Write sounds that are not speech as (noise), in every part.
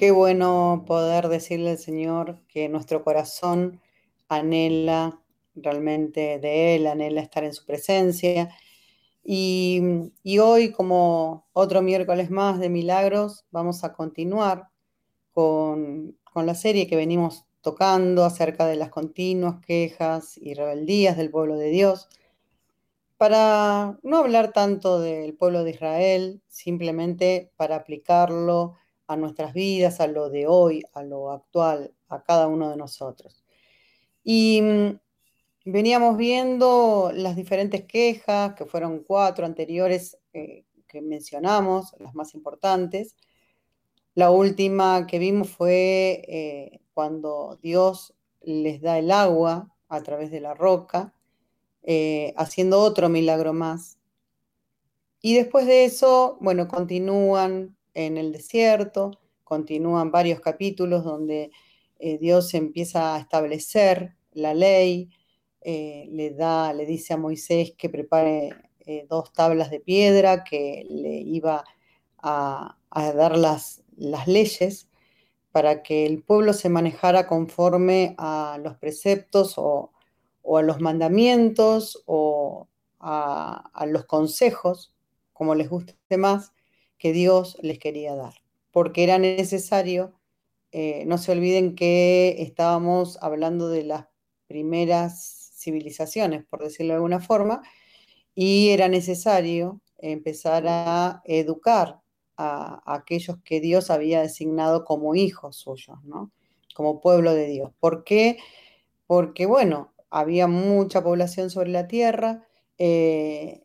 Qué bueno poder decirle al Señor que nuestro corazón anhela realmente de Él, anhela estar en su presencia. Y, hoy, como otro miércoles más de milagros, vamos a continuar con, con la serie que venimos tocando acerca de las continuas quejas y rebeldías del pueblo de Dios, para no hablar tanto del pueblo de Israel, simplemente para aplicarlo a nuestras vidas, a lo de hoy, a lo actual, a cada uno de nosotros. Y mm, veníamos viendo las diferentes quejas, que fueron cuatro anteriores eh, que mencionamos, las más importantes. La última que vimos fue eh, cuando Dios les da el agua a través de la roca, eh, haciendo otro milagro más. Y después de eso, bueno, continúan en el desierto, continúan varios capítulos donde eh, Dios empieza a establecer la ley, eh, le da, le dice a Moisés que prepare dos tablas de piedra, que le iba a, dar las, las leyes para que el pueblo se manejara conforme a los preceptos o, a los mandamientos o a, los consejos, como les guste más, que Dios les quería dar, porque era necesario, eh, no se olviden que estábamos hablando de las primeras civilizaciones, por decirlo de alguna forma, y era necesario empezar a educar a, aquellos que Dios había designado como hijos suyos, ¿no? Como pueblo de Dios. ¿Por qué? Porque, bueno, había mucha población sobre la tierra, eh,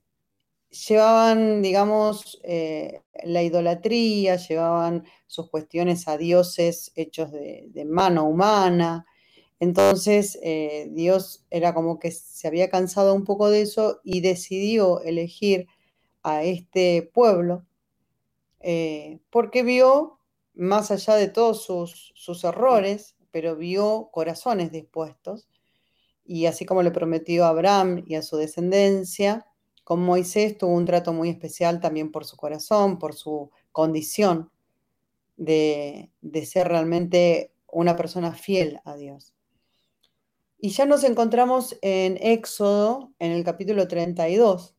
llevaban, digamos, eh, la idolatría, llevaban sus cuestiones a dioses hechos de, mano humana. Entonces, eh, Dios era como que se había cansado un poco de eso y decidió elegir a este pueblo eh, porque vio, más allá de todos sus, errores, pero vio corazones dispuestos, y así como le prometió a Abraham y a su descendencia, con Moisés tuvo un trato muy especial también por su corazón, por su condición de, de ser realmente una persona fiel a Dios. Y ya nos encontramos en Éxodo, en el capítulo 32.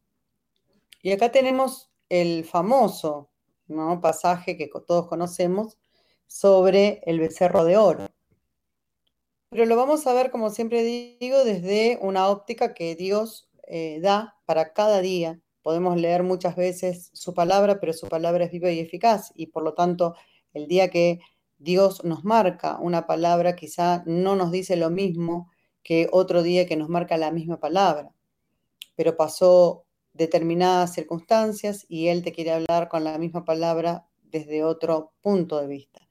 Y acá tenemos el famoso pasaje que todos conocemos sobre el becerro de oro. Pero lo vamos a ver, como siempre digo, desde una óptica que Dios eh, da para cada día. Podemos leer muchas veces su palabra, pero su palabra es viva y eficaz y por lo tanto el día que Dios nos marca una palabra quizá no nos dice lo mismo que otro día que nos marca la misma palabra. Pero pasó determinadas circunstancias y Él te quiere hablar con la misma palabra desde otro punto de vista.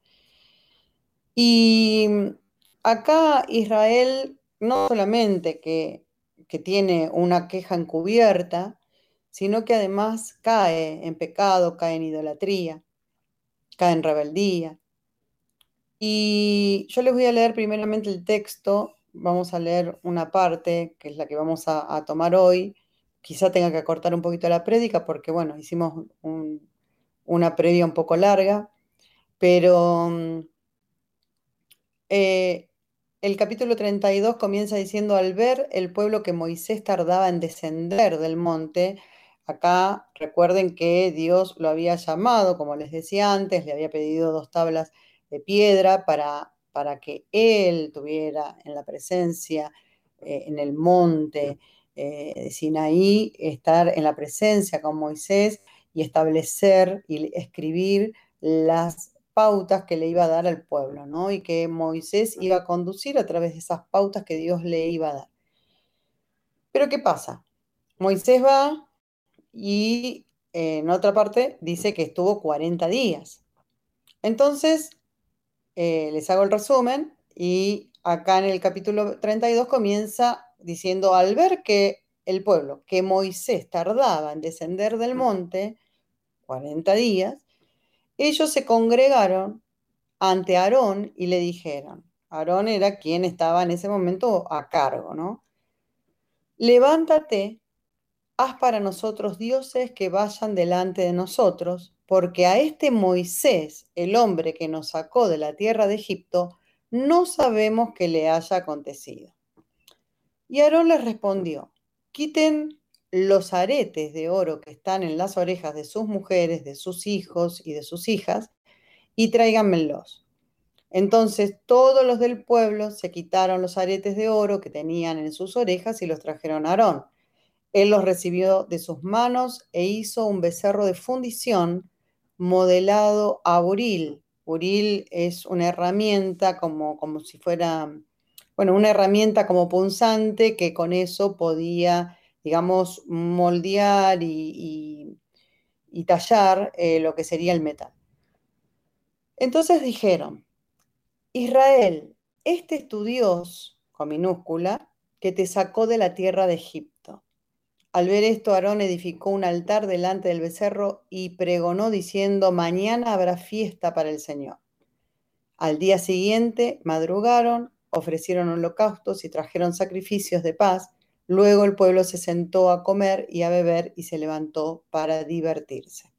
Y acá Israel no solamente que, que tiene una queja encubierta, sino que además cae en pecado, cae en idolatría, cae en rebeldía. Y yo les voy a leer primeramente el texto, vamos a leer una parte, que es la que vamos a, tomar hoy, quizá tenga que acortar un poquito la prédica porque, bueno, hicimos una previa un poco larga, pero mm, eh, el capítulo 32 comienza diciendo, al ver el pueblo que Moisés tardaba en descender del monte, acá recuerden que Dios lo había llamado, como les decía antes, le había pedido dos tablas de piedra para, para que él tuviera en la presencia, eh, en el monte, eh, Sinaí, estar en la presencia con Moisés y establecer y escribir las pautas que le iba a dar al pueblo, ¿no? Y que Moisés iba a conducir a través de esas pautas que Dios le iba a dar. Pero ¿qué pasa? Moisés va y en otra parte dice que estuvo 40 días. Entonces, eh, les hago el resumen y acá en el capítulo 32 comienza diciendo, al ver que el pueblo, que Moisés tardaba en descender del monte, 40 días, ellos se congregaron ante Aarón y le dijeron, Aarón era quien estaba en ese momento a cargo, ¿no? Levántate haz para nosotros dioses que vayan delante de nosotros, porque a este Moisés, el hombre que nos sacó de la tierra de Egipto, no sabemos qué le haya acontecido. Y Aarón les respondió, quiten los aretes de oro que están en las orejas de sus mujeres, de sus hijos y de sus hijas, y tráiganmelos. Entonces todos los del pueblo se quitaron los aretes de oro que tenían en sus orejas y los trajeron a Aarón. Él los recibió de sus manos e hizo un becerro de fundición modelado a buril. Buril es una herramienta como, como si fuera, bueno, una herramienta como punzante que con eso podía, digamos, moldear y, tallar eh, lo que sería el metal. Entonces dijeron, Israel, este es tu Dios, con minúscula, que te sacó de la tierra de Egipto. Al ver esto, Aarón edificó un altar delante del becerro y pregonó diciendo, mañana habrá fiesta para el Señor. Al día siguiente madrugaron, ofrecieron holocaustos y trajeron sacrificios de paz. Luego el pueblo se sentó a comer y a beber y se levantó para divertirse.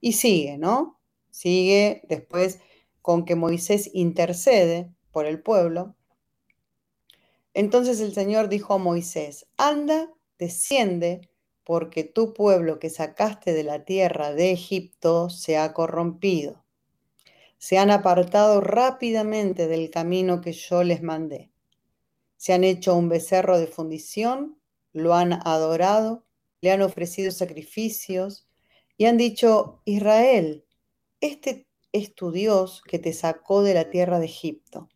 Y sigue, ¿no? Sigue después con que Moisés intercede por el pueblo. Entonces el Señor dijo a Moisés, anda desciende, porque tu pueblo que sacaste de la tierra de Egipto se ha corrompido. Se han apartado rápidamente del camino que yo les mandé. Se han hecho un becerro de fundición, lo han adorado, le han ofrecido sacrificios y han dicho, Israel, este es tu Dios que te sacó de la tierra de Egipto.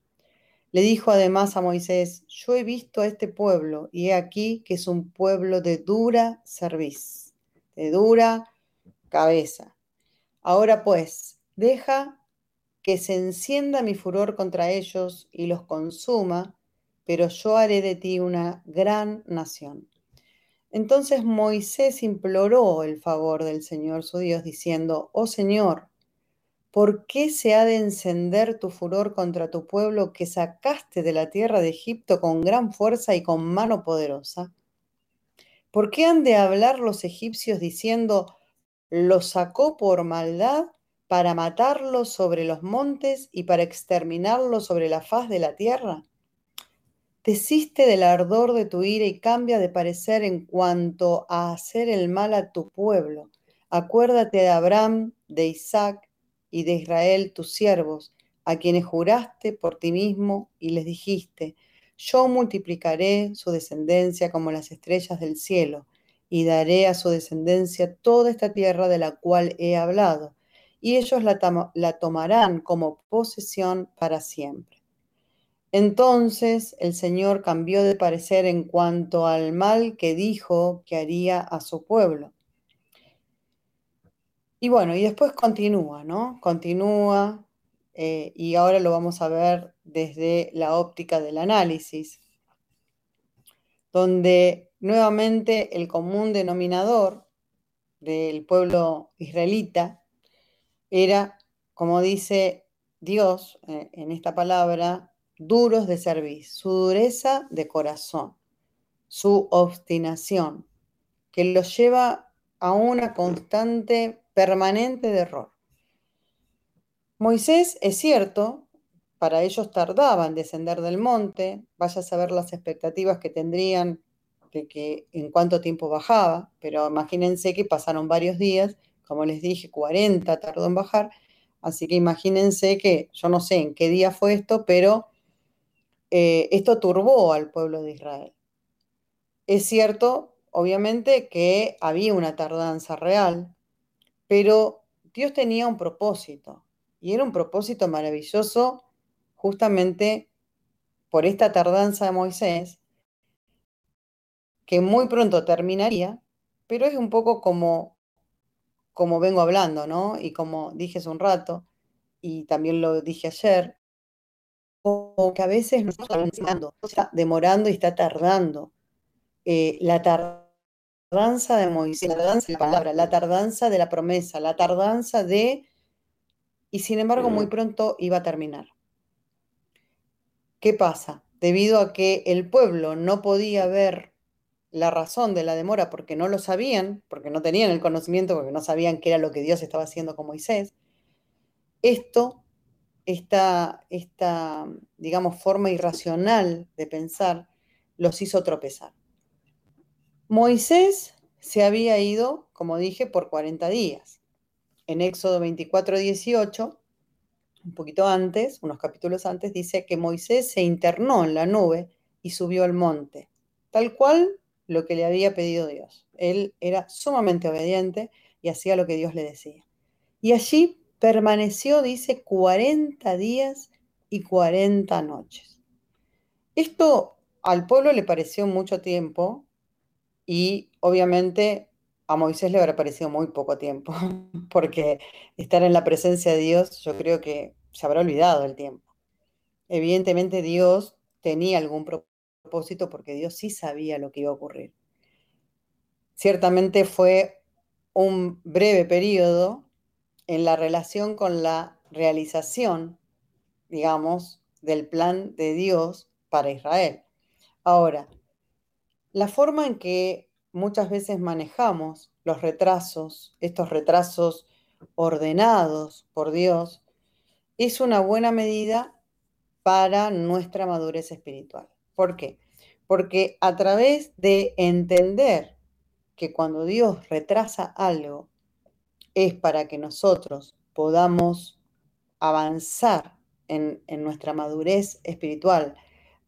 Le dijo además a Moisés, yo he visto a este pueblo y he aquí que es un pueblo de dura cerviz, de dura cabeza. Ahora pues, deja que se encienda mi furor contra ellos y los consuma, pero yo haré de ti una gran nación. Entonces Moisés imploró el favor del Señor su Dios, diciendo, Oh Señor, ¿Por qué se ha de encender tu furor contra tu pueblo que sacaste de la tierra de Egipto con gran fuerza y con mano poderosa? ¿Por qué han de hablar los egipcios diciendo, lo sacó por maldad para matarlo sobre los montes y para exterminarlo sobre la faz de la tierra? Desiste del ardor de tu ira y cambia de parecer en cuanto a hacer el mal a tu pueblo. Acuérdate de Abraham, de Isaac y de Israel tus siervos, a quienes juraste por ti mismo y les dijiste, yo multiplicaré su descendencia como las estrellas del cielo, y daré a su descendencia toda esta tierra de la cual he hablado, y ellos la, la tomarán como posesión para siempre. Entonces el Señor cambió de parecer en cuanto al mal que dijo que haría a su pueblo y bueno, y después continúa, ¿no? Continúa eh, y ahora lo vamos a ver desde la óptica del análisis, donde nuevamente el común denominador del pueblo israelita era, como dice Dios eh, en esta palabra, duros de servir, su dureza de corazón, su obstinación, que los lleva a una constante permanente de error. Moisés, es cierto, para ellos tardaba en descender del monte, vaya a saber las expectativas que tendrían de que en cuánto tiempo bajaba, pero imagínense que pasaron varios días, como les dije, 40 tardó en bajar, así que imagínense que yo no sé en qué día fue esto, pero eh, esto turbó al pueblo de Israel. Es cierto, obviamente, que había una tardanza real, pero Dios tenía un propósito y era un propósito maravilloso justamente por esta tardanza de Moisés, que muy pronto terminaría, pero es un poco como, como vengo hablando, ¿no? Y como dije hace un rato, y también lo dije ayer, que a veces nos está demorando y está tardando. Eh, la tardanza de Moisés, la tardanza de la palabra, la tardanza de la promesa, la tardanza de... Y sin embargo, muy pronto iba a terminar. ¿Qué pasa? Debido a que el pueblo no podía ver la razón de la demora porque no lo sabían, porque no tenían el conocimiento, porque no sabían qué era lo que Dios estaba haciendo con Moisés, esto, esta, esta, digamos, forma irracional de pensar, los hizo tropezar. Moisés se había ido, como dije, por 40 días. En Éxodo 24, 18, un poquito antes, unos capítulos antes, dice que Moisés se internó en la nube y subió al monte, tal cual lo que le había pedido Dios. Él era sumamente obediente y hacía lo que Dios le decía. Y allí permaneció, dice, 40 días y 40 noches. Esto al pueblo le pareció mucho tiempo y obviamente a Moisés le habrá parecido muy poco tiempo, (laughs) porque estar en la presencia de Dios yo creo que se habrá olvidado el tiempo. Evidentemente Dios tenía algún propósito porque Dios sí sabía lo que iba a ocurrir. Ciertamente fue un breve periodo en la relación con la realización, digamos, del plan de Dios para Israel. Ahora, la forma en que muchas veces manejamos los retrasos, estos retrasos ordenados por Dios, es una buena medida para nuestra madurez espiritual. ¿Por qué? Porque a través de entender que cuando Dios retrasa algo es para que nosotros podamos avanzar en, nuestra madurez espiritual,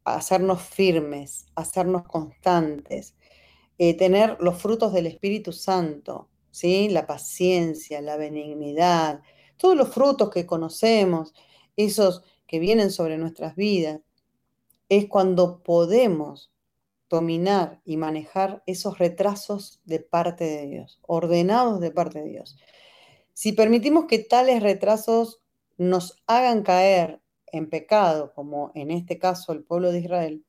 hacernos firmes, hacernos constantes, eh, tener los frutos del Espíritu Santo, ¿sí? la paciencia, la benignidad, todos los frutos que conocemos, esos que vienen sobre nuestras vidas, es cuando podemos dominar y manejar esos retrasos de parte de Dios, ordenados de parte de Dios. Si permitimos que tales retrasos nos hagan caer en pecado, como en este caso el pueblo de Israel,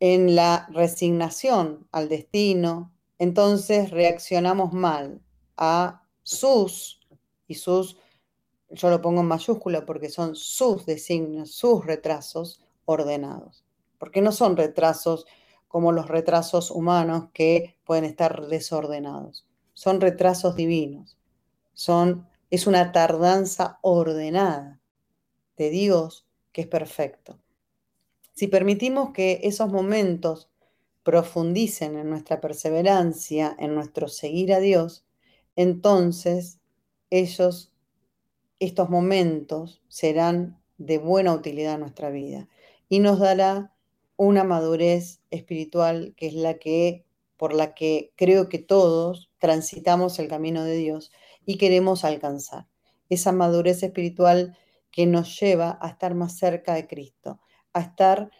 en la resignación al destino, entonces reaccionamos mal a sus, y sus, yo lo pongo en mayúscula porque son sus designios, sus retrasos, ordenados, porque no son retrasos como los retrasos humanos que pueden estar desordenados, son retrasos divinos, son, es una tardanza ordenada de Dios que es perfecto. Si permitimos que esos momentos profundicen en nuestra perseverancia, en nuestro seguir a Dios, entonces ellos, estos momentos serán de buena utilidad en nuestra vida y nos dará una madurez espiritual que es la que por la que creo que todos transitamos el camino de Dios y queremos alcanzar. Esa madurez espiritual que nos lleva a estar más cerca de Cristo, a estar,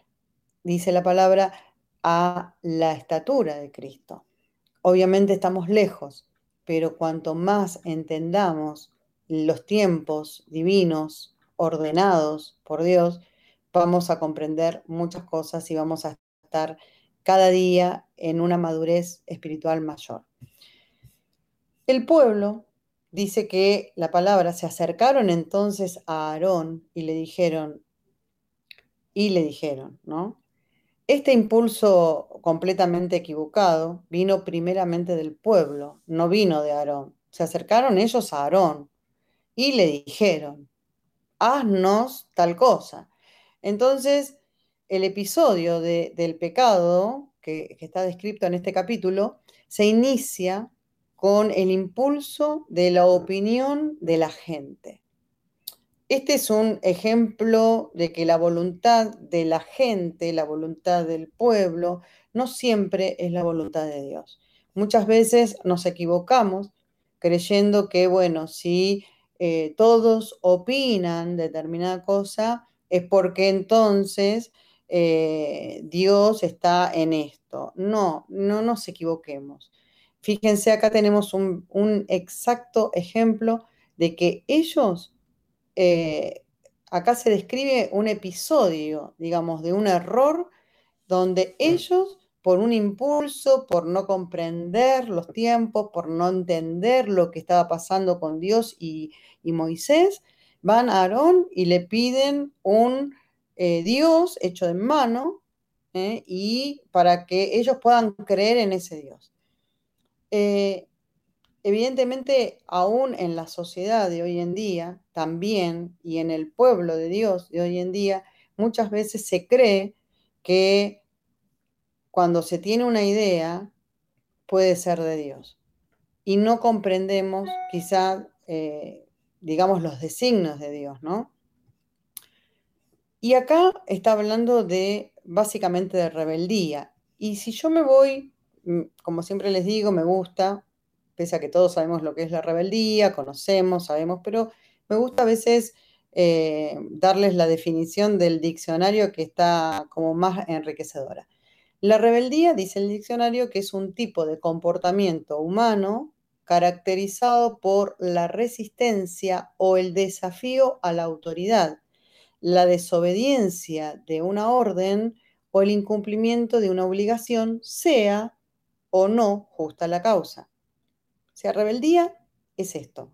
dice la palabra, a la estatura de Cristo. Obviamente estamos lejos, pero cuanto más entendamos los tiempos divinos ordenados por Dios, vamos a comprender muchas cosas y vamos a estar cada día en una madurez espiritual mayor. El pueblo dice que la palabra se acercaron entonces a Aarón y le dijeron, y le dijeron, ¿no? Este impulso completamente equivocado vino primeramente del pueblo, no vino de Aarón. Se acercaron ellos a Aarón y le dijeron, haznos tal cosa. Entonces, el episodio del pecado que, está descrito en este capítulo se inicia con el impulso de la opinión de la gente. Este es un ejemplo de que la voluntad de la gente, la voluntad del pueblo, no siempre es la voluntad de Dios. Muchas veces nos equivocamos creyendo que, bueno, si eh, todos opinan determinada cosa, es porque entonces eh, Dios está en esto. No, no nos equivoquemos. Fíjense, acá tenemos un, exacto ejemplo de que ellos, eh, acá se describe un episodio, digamos, de un error donde ellos, por un impulso, por no comprender los tiempos, por no entender lo que estaba pasando con Dios y, y Moisés, van a Aarón y le piden un eh, Dios hecho de mano ¿eh? y para que ellos puedan creer en ese Dios. Eh, evidentemente, aún en la sociedad de hoy en día, también, y en el pueblo de Dios de hoy en día, muchas veces se cree que cuando se tiene una idea, puede ser de Dios. Y no comprendemos quizá, digamos, los designios de Dios, ¿no? Y acá está hablando de, básicamente, de rebeldía. Y si yo me voy, mm, como siempre les digo, me gusta, pese a que todos sabemos lo que es la rebeldía, conocemos, sabemos, pero me gusta a veces eh, darles la definición del diccionario que está como más enriquecedora. La rebeldía, dice el diccionario, que es un tipo de comportamiento humano caracterizado por la resistencia o el desafío a la autoridad, la desobediencia de una orden o el incumplimiento de una obligación, sea o no justa la causa. O sea, rebeldía es esto.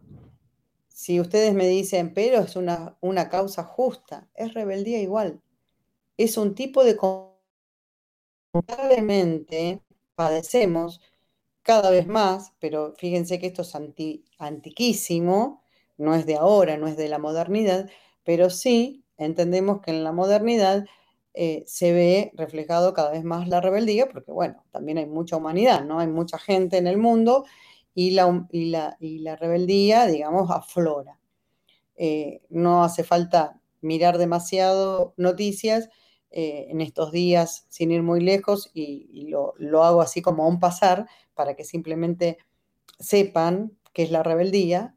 Si ustedes me dicen, pero es una, una causa justa, es rebeldía igual. Es un tipo de lamentablemente padecemos cada vez más, pero fíjense que esto es antiquísimo, no es de ahora, no es de la modernidad, pero sí entendemos que en la modernidad eh, se ve reflejado cada vez más la rebeldía, porque bueno, también hay mucha humanidad, ¿no? Hay mucha gente en el mundo y la, y la, rebeldía, digamos, aflora. Eh, no hace falta mirar demasiado noticias eh, en estos días sin ir muy lejos y, lo, hago así como a un pasar para que simplemente sepan qué es la rebeldía.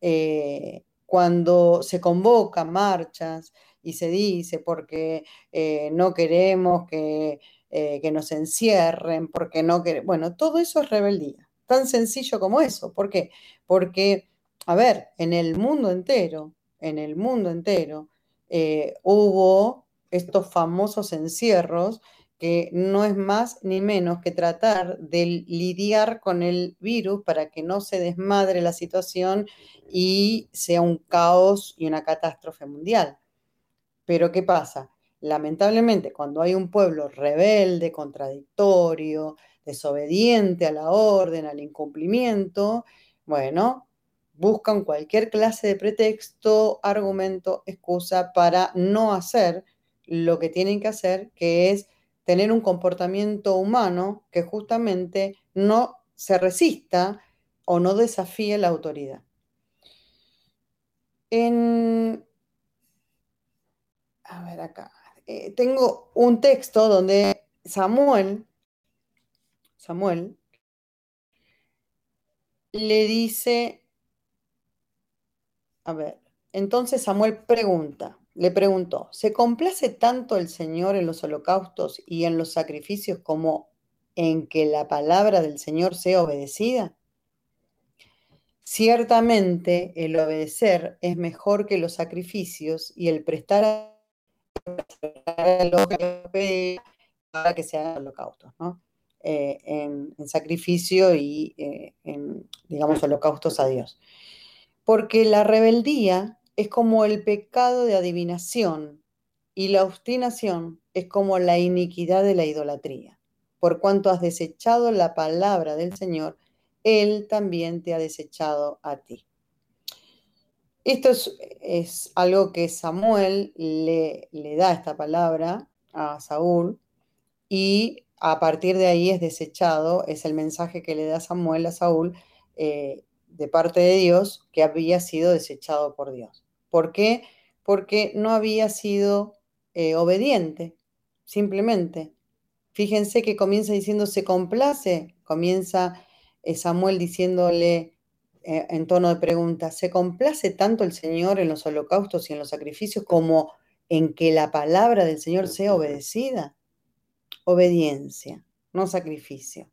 Eh, cuando se convocan marchas y se dice porque eh, no queremos que, que, nos encierren, porque no queremos, bueno, todo eso es rebeldía, tan sencillo como eso. ¿Por qué? Porque, a ver, en el mundo entero, en el mundo entero, hubo estos famosos encierros, que no es más ni menos que tratar de lidiar con el virus para que no se desmadre la situación y sea un caos y una catástrofe mundial. Pero ¿qué pasa? Lamentablemente, cuando hay un pueblo rebelde, contradictorio, desobediente a la orden, al incumplimiento, bueno, buscan cualquier clase de pretexto, argumento, excusa para no hacer lo que tienen que hacer, que es tener un comportamiento humano que justamente no se resista o no desafíe la autoridad. a ver acá, eh, tengo un texto donde Samuel, Samuel, le dice, a ver, entonces Samuel pregunta, le preguntó, ¿se complace tanto el Señor en los holocaustos y en los sacrificios como en que la palabra del Señor sea obedecida? Ciertamente el obedecer es mejor que los sacrificios y el prestar a para que se holocaustos, ¿no? Eh, en, sacrificio y eh, en, digamos, holocaustos a Dios. Porque la rebeldía es como el pecado de adivinación y la obstinación es como la iniquidad de la idolatría. Por cuanto has desechado la palabra del Señor, Él también te ha desechado a ti. Esto es, algo que Samuel le, le, da esta palabra a Saúl y a partir de ahí es desechado, es el mensaje que le da Samuel a Saúl eh, de parte de Dios que había sido desechado por Dios. ¿Por qué? Porque no había sido eh, obediente, simplemente. Fíjense que comienza diciendo se complace, comienza eh, Samuel diciéndole eh, en tono de pregunta, ¿se complace tanto el Señor en los holocaustos y en los sacrificios como en que la palabra del Señor sea obedecida? Obediencia, no sacrificio.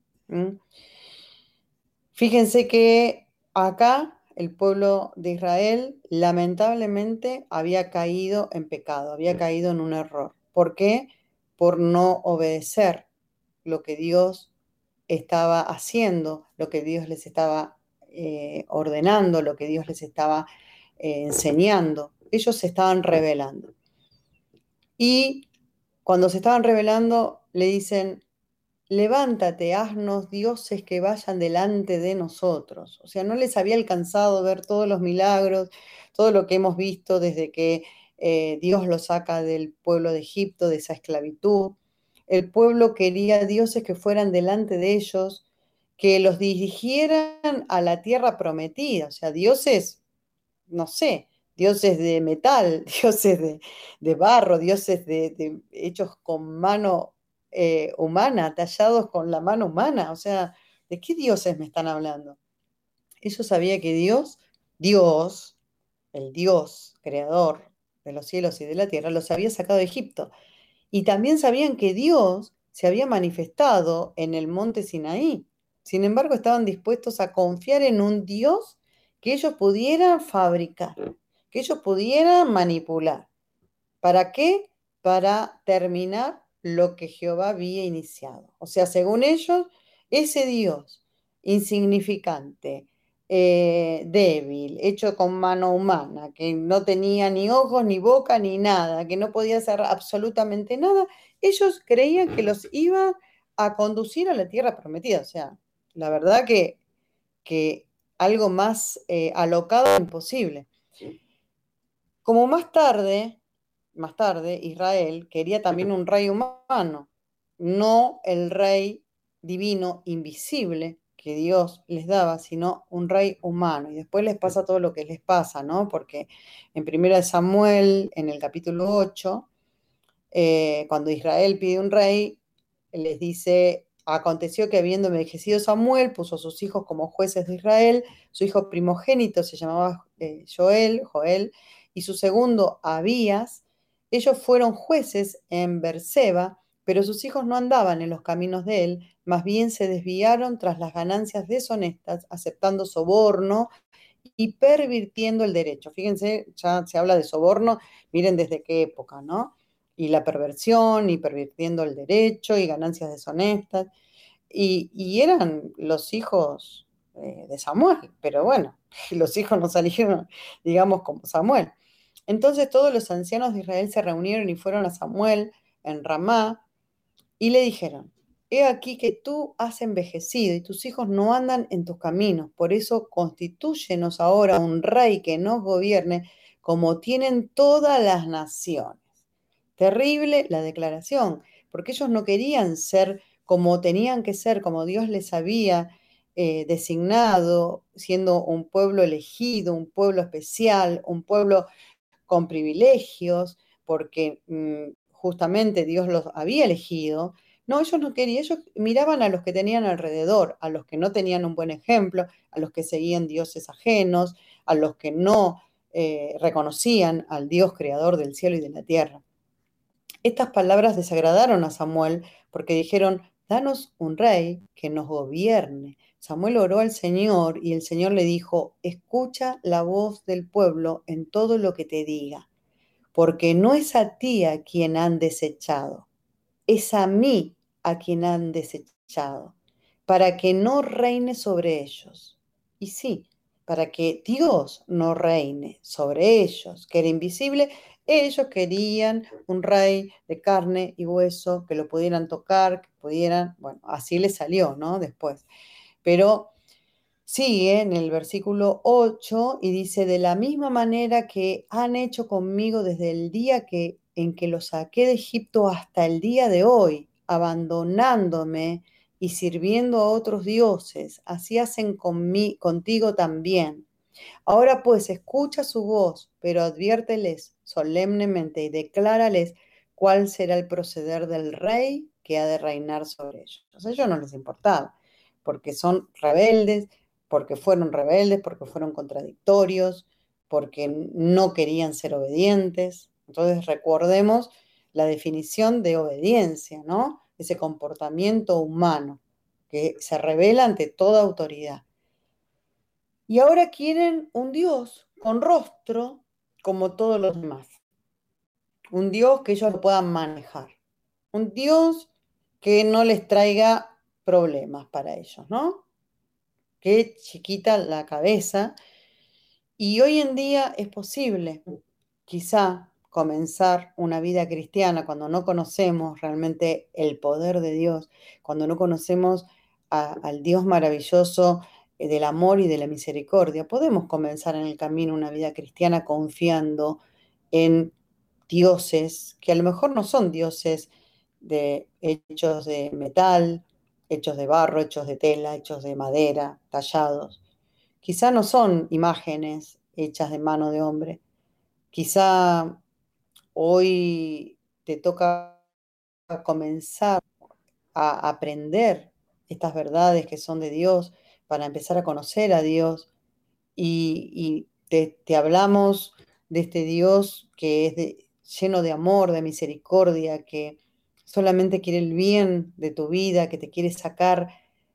Fíjense que acá el pueblo de Israel lamentablemente había caído en pecado, había caído en un error. ¿Por qué? Por no obedecer lo que Dios estaba haciendo, lo que Dios les estaba eh, ordenando, lo que Dios les estaba eh, enseñando. Ellos se estaban revelando. Y cuando se estaban revelando, le dicen, levántate, haznos dioses que vayan delante de nosotros. O sea, no les había alcanzado ver todos los milagros, todo lo que hemos visto desde que eh, Dios los saca del pueblo de Egipto, de esa esclavitud. El pueblo quería dioses que fueran delante de ellos, que los dirigieran a la tierra prometida, o sea, dioses, no sé, dioses de metal, (laughs) dioses de, barro, dioses de, hechos con mano eh, humana, tallados con la mano humana. O sea, ¿de qué dioses me están hablando? Ellos sabía que Dios, Dios, el Dios creador de los cielos y de la tierra, los había sacado de Egipto. Y también sabían que Dios se había manifestado en el monte Sinaí. Sin embargo, estaban dispuestos a confiar en un Dios que ellos pudieran fabricar, que ellos pudieran manipular. ¿Para qué? Para terminar lo que Jehová había iniciado. O sea, según ellos, ese Dios insignificante, eh, débil, hecho con mano humana, que no tenía ni ojos, ni boca, ni nada, que no podía hacer absolutamente nada, ellos creían que los iba a conducir a la tierra prometida. O sea, la verdad que, que algo más eh, alocado imposible. Como más tarde, más tarde, Israel quería también un rey humano, no el rey divino invisible que Dios les daba, sino un rey humano. Y después les pasa todo lo que les pasa, ¿no? Porque en 1 Samuel, en el capítulo 8, eh, cuando Israel pide un rey, les dice, aconteció que habiendo envejecido Samuel, puso a sus hijos como jueces de Israel, su hijo primogénito se llamaba eh, Joel, Joel, y su segundo Abías, ellos fueron jueces en Berseba, pero sus hijos no andaban en los caminos de él, más bien se desviaron tras las ganancias deshonestas, aceptando soborno y pervirtiendo el derecho. Fíjense, ya se habla de soborno, miren desde qué época, ¿no? Y la perversión, y pervirtiendo el derecho, y ganancias deshonestas. Y, eran los hijos eh, de Samuel, pero bueno, (laughs) los hijos no salieron, digamos, como Samuel. Entonces todos los ancianos de Israel se reunieron y fueron a Samuel en Ramá y le dijeron, he aquí que tú has envejecido y tus hijos no andan en tus caminos, por eso constitúyenos ahora un rey que nos gobierne como tienen todas las naciones. Terrible la declaración, porque ellos no querían ser como tenían que ser, como Dios les había eh, designado, siendo un pueblo elegido, un pueblo especial, un pueblo con privilegios, porque mm, justamente Dios los había elegido. No, ellos no querían, ellos miraban a los que tenían alrededor, a los que no tenían un buen ejemplo, a los que seguían dioses ajenos, a los que no eh, reconocían al Dios creador del cielo y de la tierra. Estas palabras desagradaron a Samuel porque dijeron, danos un rey que nos gobierne. Samuel oró al Señor y el Señor le dijo, escucha la voz del pueblo en todo lo que te diga, porque no es a ti a quien han desechado, es a mí a quien han desechado, para que no reine sobre ellos. Y sí, para que Dios no reine sobre ellos, que era invisible, ellos querían un rey de carne y hueso, que lo pudieran tocar, que pudieran, bueno, así le salió, ¿no? Después. Pero sigue en el versículo 8 y dice, de la misma manera que han hecho conmigo desde el día que, en que los saqué de Egipto hasta el día de hoy, abandonándome y sirviendo a otros dioses, así hacen contigo también. Ahora pues escucha su voz, pero adviérteles solemnemente y declárales cuál será el proceder del rey que ha de reinar sobre ellos. A ellos no les importaba porque son rebeldes, porque fueron rebeldes, porque fueron contradictorios, porque no querían ser obedientes. Entonces recordemos la definición de obediencia, ¿no? Ese comportamiento humano que se revela ante toda autoridad. Y ahora quieren un Dios con rostro como todos los demás. Un Dios que ellos lo puedan manejar. Un Dios que no les traiga problemas para ellos, ¿no? Qué chiquita la cabeza. Y hoy en día es posible, quizá, comenzar una vida cristiana, cuando no conocemos realmente el poder de Dios, cuando no conocemos al Dios maravilloso eh, del amor y de la misericordia, podemos comenzar en el camino una vida cristiana confiando en dioses que a lo mejor no son dioses de hechos de metal, hechos de barro, hechos de tela, hechos de madera, tallados. Quizá no son imágenes hechas de mano de hombre. Quizá hoy te toca comenzar a aprender estas verdades que son de Dios para empezar a conocer a Dios y, te, hablamos de este Dios que es lleno de amor, de misericordia, que solamente quiere el bien de tu vida, que te quiere sacar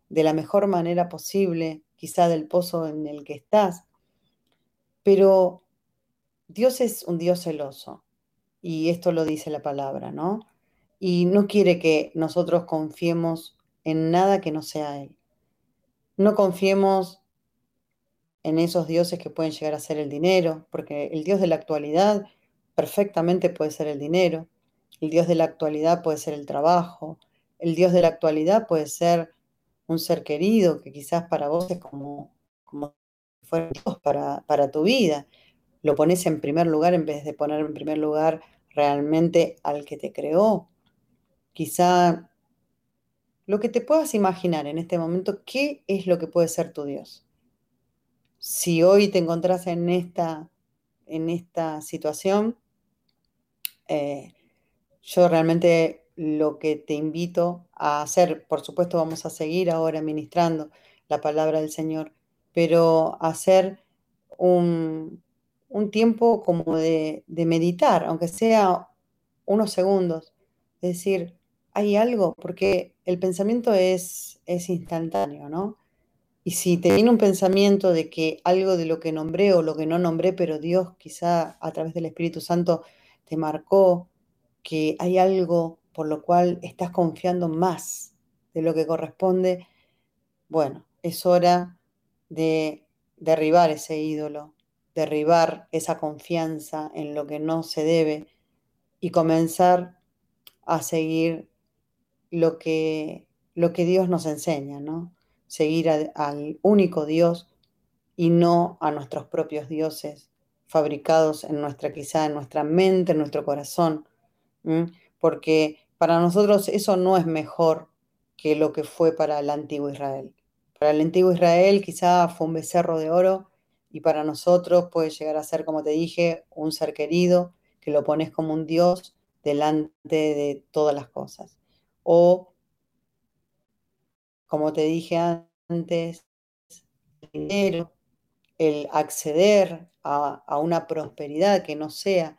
de la mejor manera posible, quizá del pozo en el que estás. Pero Dios es un Dios celoso, y esto lo dice la palabra, ¿no? Y no quiere que nosotros confiemos en nada que no sea Él. No confiemos en esos dioses que pueden llegar a ser el dinero, porque el Dios de la actualidad perfectamente puede ser el dinero. El Dios de la actualidad puede ser el trabajo. El Dios de la actualidad puede ser un ser querido que quizás para vos es como, como si fuera Dios para, para tu vida. Lo pones en primer lugar en vez de poner en primer lugar realmente al que te creó. Quizá lo que te puedas imaginar en este momento, ¿qué es lo que puede ser tu Dios? Si hoy te encontrás en esta, en esta situación, eh, yo realmente lo que te invito a hacer, por supuesto vamos a seguir ahora ministrando la palabra del Señor, pero hacer un, tiempo como de, de, meditar, aunque sea unos segundos, es decir, hay algo, porque el pensamiento es, es instantáneo, ¿no? Y si te viene un pensamiento de que algo de lo que nombré o lo que no nombré, pero Dios quizá a través del Espíritu Santo te marcó que hay algo por lo cual estás confiando más de lo que corresponde, bueno, es hora de derribar ese ídolo, derribar esa confianza en lo que no se debe y comenzar a seguir lo que, lo que Dios nos enseña, ¿no? Seguir al único Dios y no a nuestros propios dioses fabricados en nuestra, quizá en nuestra mente, en nuestro corazón, porque para nosotros eso no es mejor que lo que fue para el antiguo Israel. Para el antiguo Israel quizá fue un becerro de oro y para nosotros puede llegar a ser, como te dije, un ser querido que lo pones como un Dios delante de todas las cosas. O, como te dije antes, el dinero, el acceder a, una prosperidad que no sea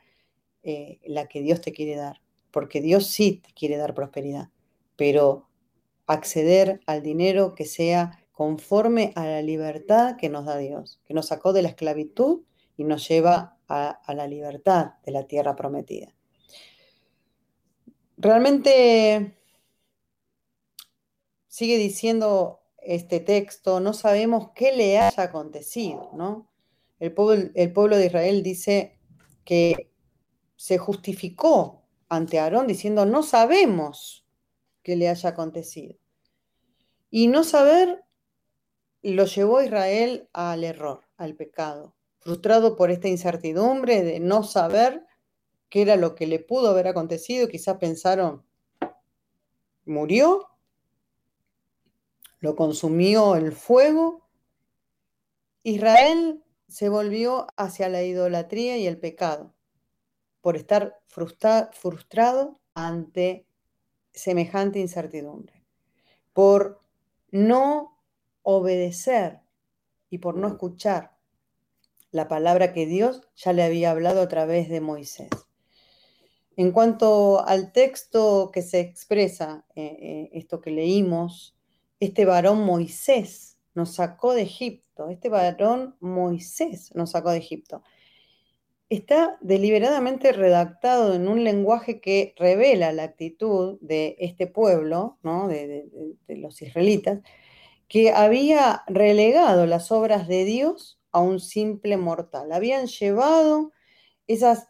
eh, la que Dios te quiere dar, porque Dios sí te quiere dar prosperidad, pero acceder al dinero que sea conforme a la libertad que nos da Dios, que nos sacó de la esclavitud y nos lleva a la libertad de la tierra prometida. Realmente sigue diciendo este texto, no sabemos qué le haya acontecido, ¿no? El pueblo, el pueblo de Israel dice que se justificó ante Aarón diciendo, no sabemos qué le haya acontecido. Y no saber lo llevó a Israel al error, al pecado, frustrado por esta incertidumbre de no saber qué era lo que le pudo haber acontecido, quizás pensaron, murió lo consumió el fuego, Israel se volvió hacia la idolatría y el pecado por estar frustrado ante semejante incertidumbre, por no obedecer y por no escuchar la palabra que Dios ya le había hablado a través de Moisés. En cuanto al texto que se expresa, eh, eh, esto que leímos, este varón Moisés nos sacó de Egipto, este varón Moisés nos sacó de Egipto. Está deliberadamente redactado en un lenguaje que revela la actitud de este pueblo, de, de los israelitas, que había relegado las obras de Dios a un simple mortal. Habían llevado esas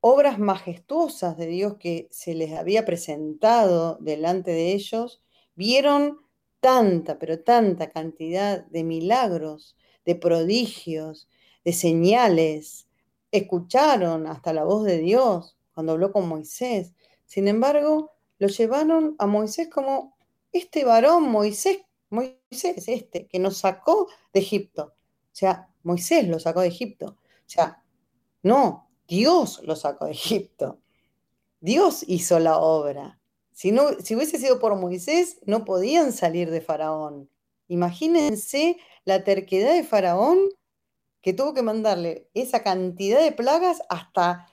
obras majestuosas de Dios que se les había presentado delante de ellos, vieron tanta, pero tanta cantidad de milagros, de prodigios, de señales, escucharon hasta la voz de Dios cuando habló con Moisés. Sin embargo, lo llevaron a Moisés como este varón Moisés, Moisés este, que nos sacó de Egipto. O sea, Moisés lo sacó de Egipto. O sea, no, Dios lo sacó de Egipto. Dios hizo la obra. Si, no, si hubiese sido por Moisés, no podían salir de Faraón. Imagínense la terquedad de Faraón que tuvo que mandarle esa cantidad de plagas hasta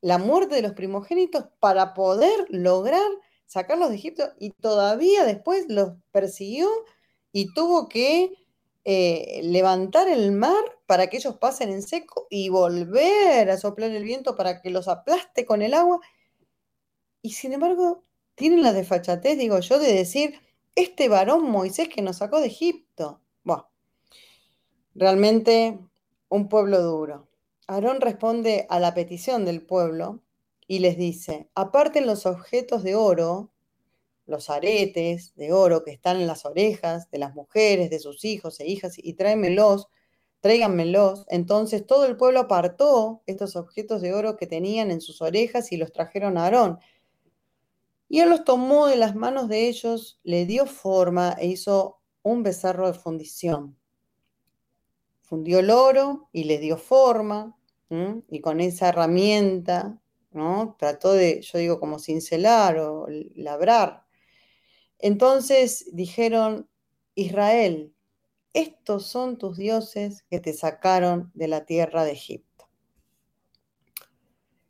la muerte de los primogénitos para poder lograr sacarlos de Egipto y todavía después los persiguió y tuvo que eh, levantar el mar para que ellos pasen en seco y volver a soplar el viento para que los aplaste con el agua. Y sin embargo, tienen la desfachatez, digo yo, de decir, este varón Moisés que nos sacó de Egipto. Bueno, realmente un pueblo duro. Aarón responde a la petición del pueblo y les dice, aparten los objetos de oro, los aretes de oro que están en las orejas de las mujeres, de sus hijos e hijas, y tráemelos, tráiganmelos. Entonces todo el pueblo apartó estos objetos de oro que tenían en sus orejas y los trajeron a Aarón. Y él los tomó de las manos de ellos, le dio forma e hizo un becerro de fundición. Fundió el oro y le dio forma, y con esa herramienta, ¿no? Trató de, yo digo, como cincelar o labrar. Entonces dijeron, Israel, estos son tus dioses que te sacaron de la tierra de Egipto.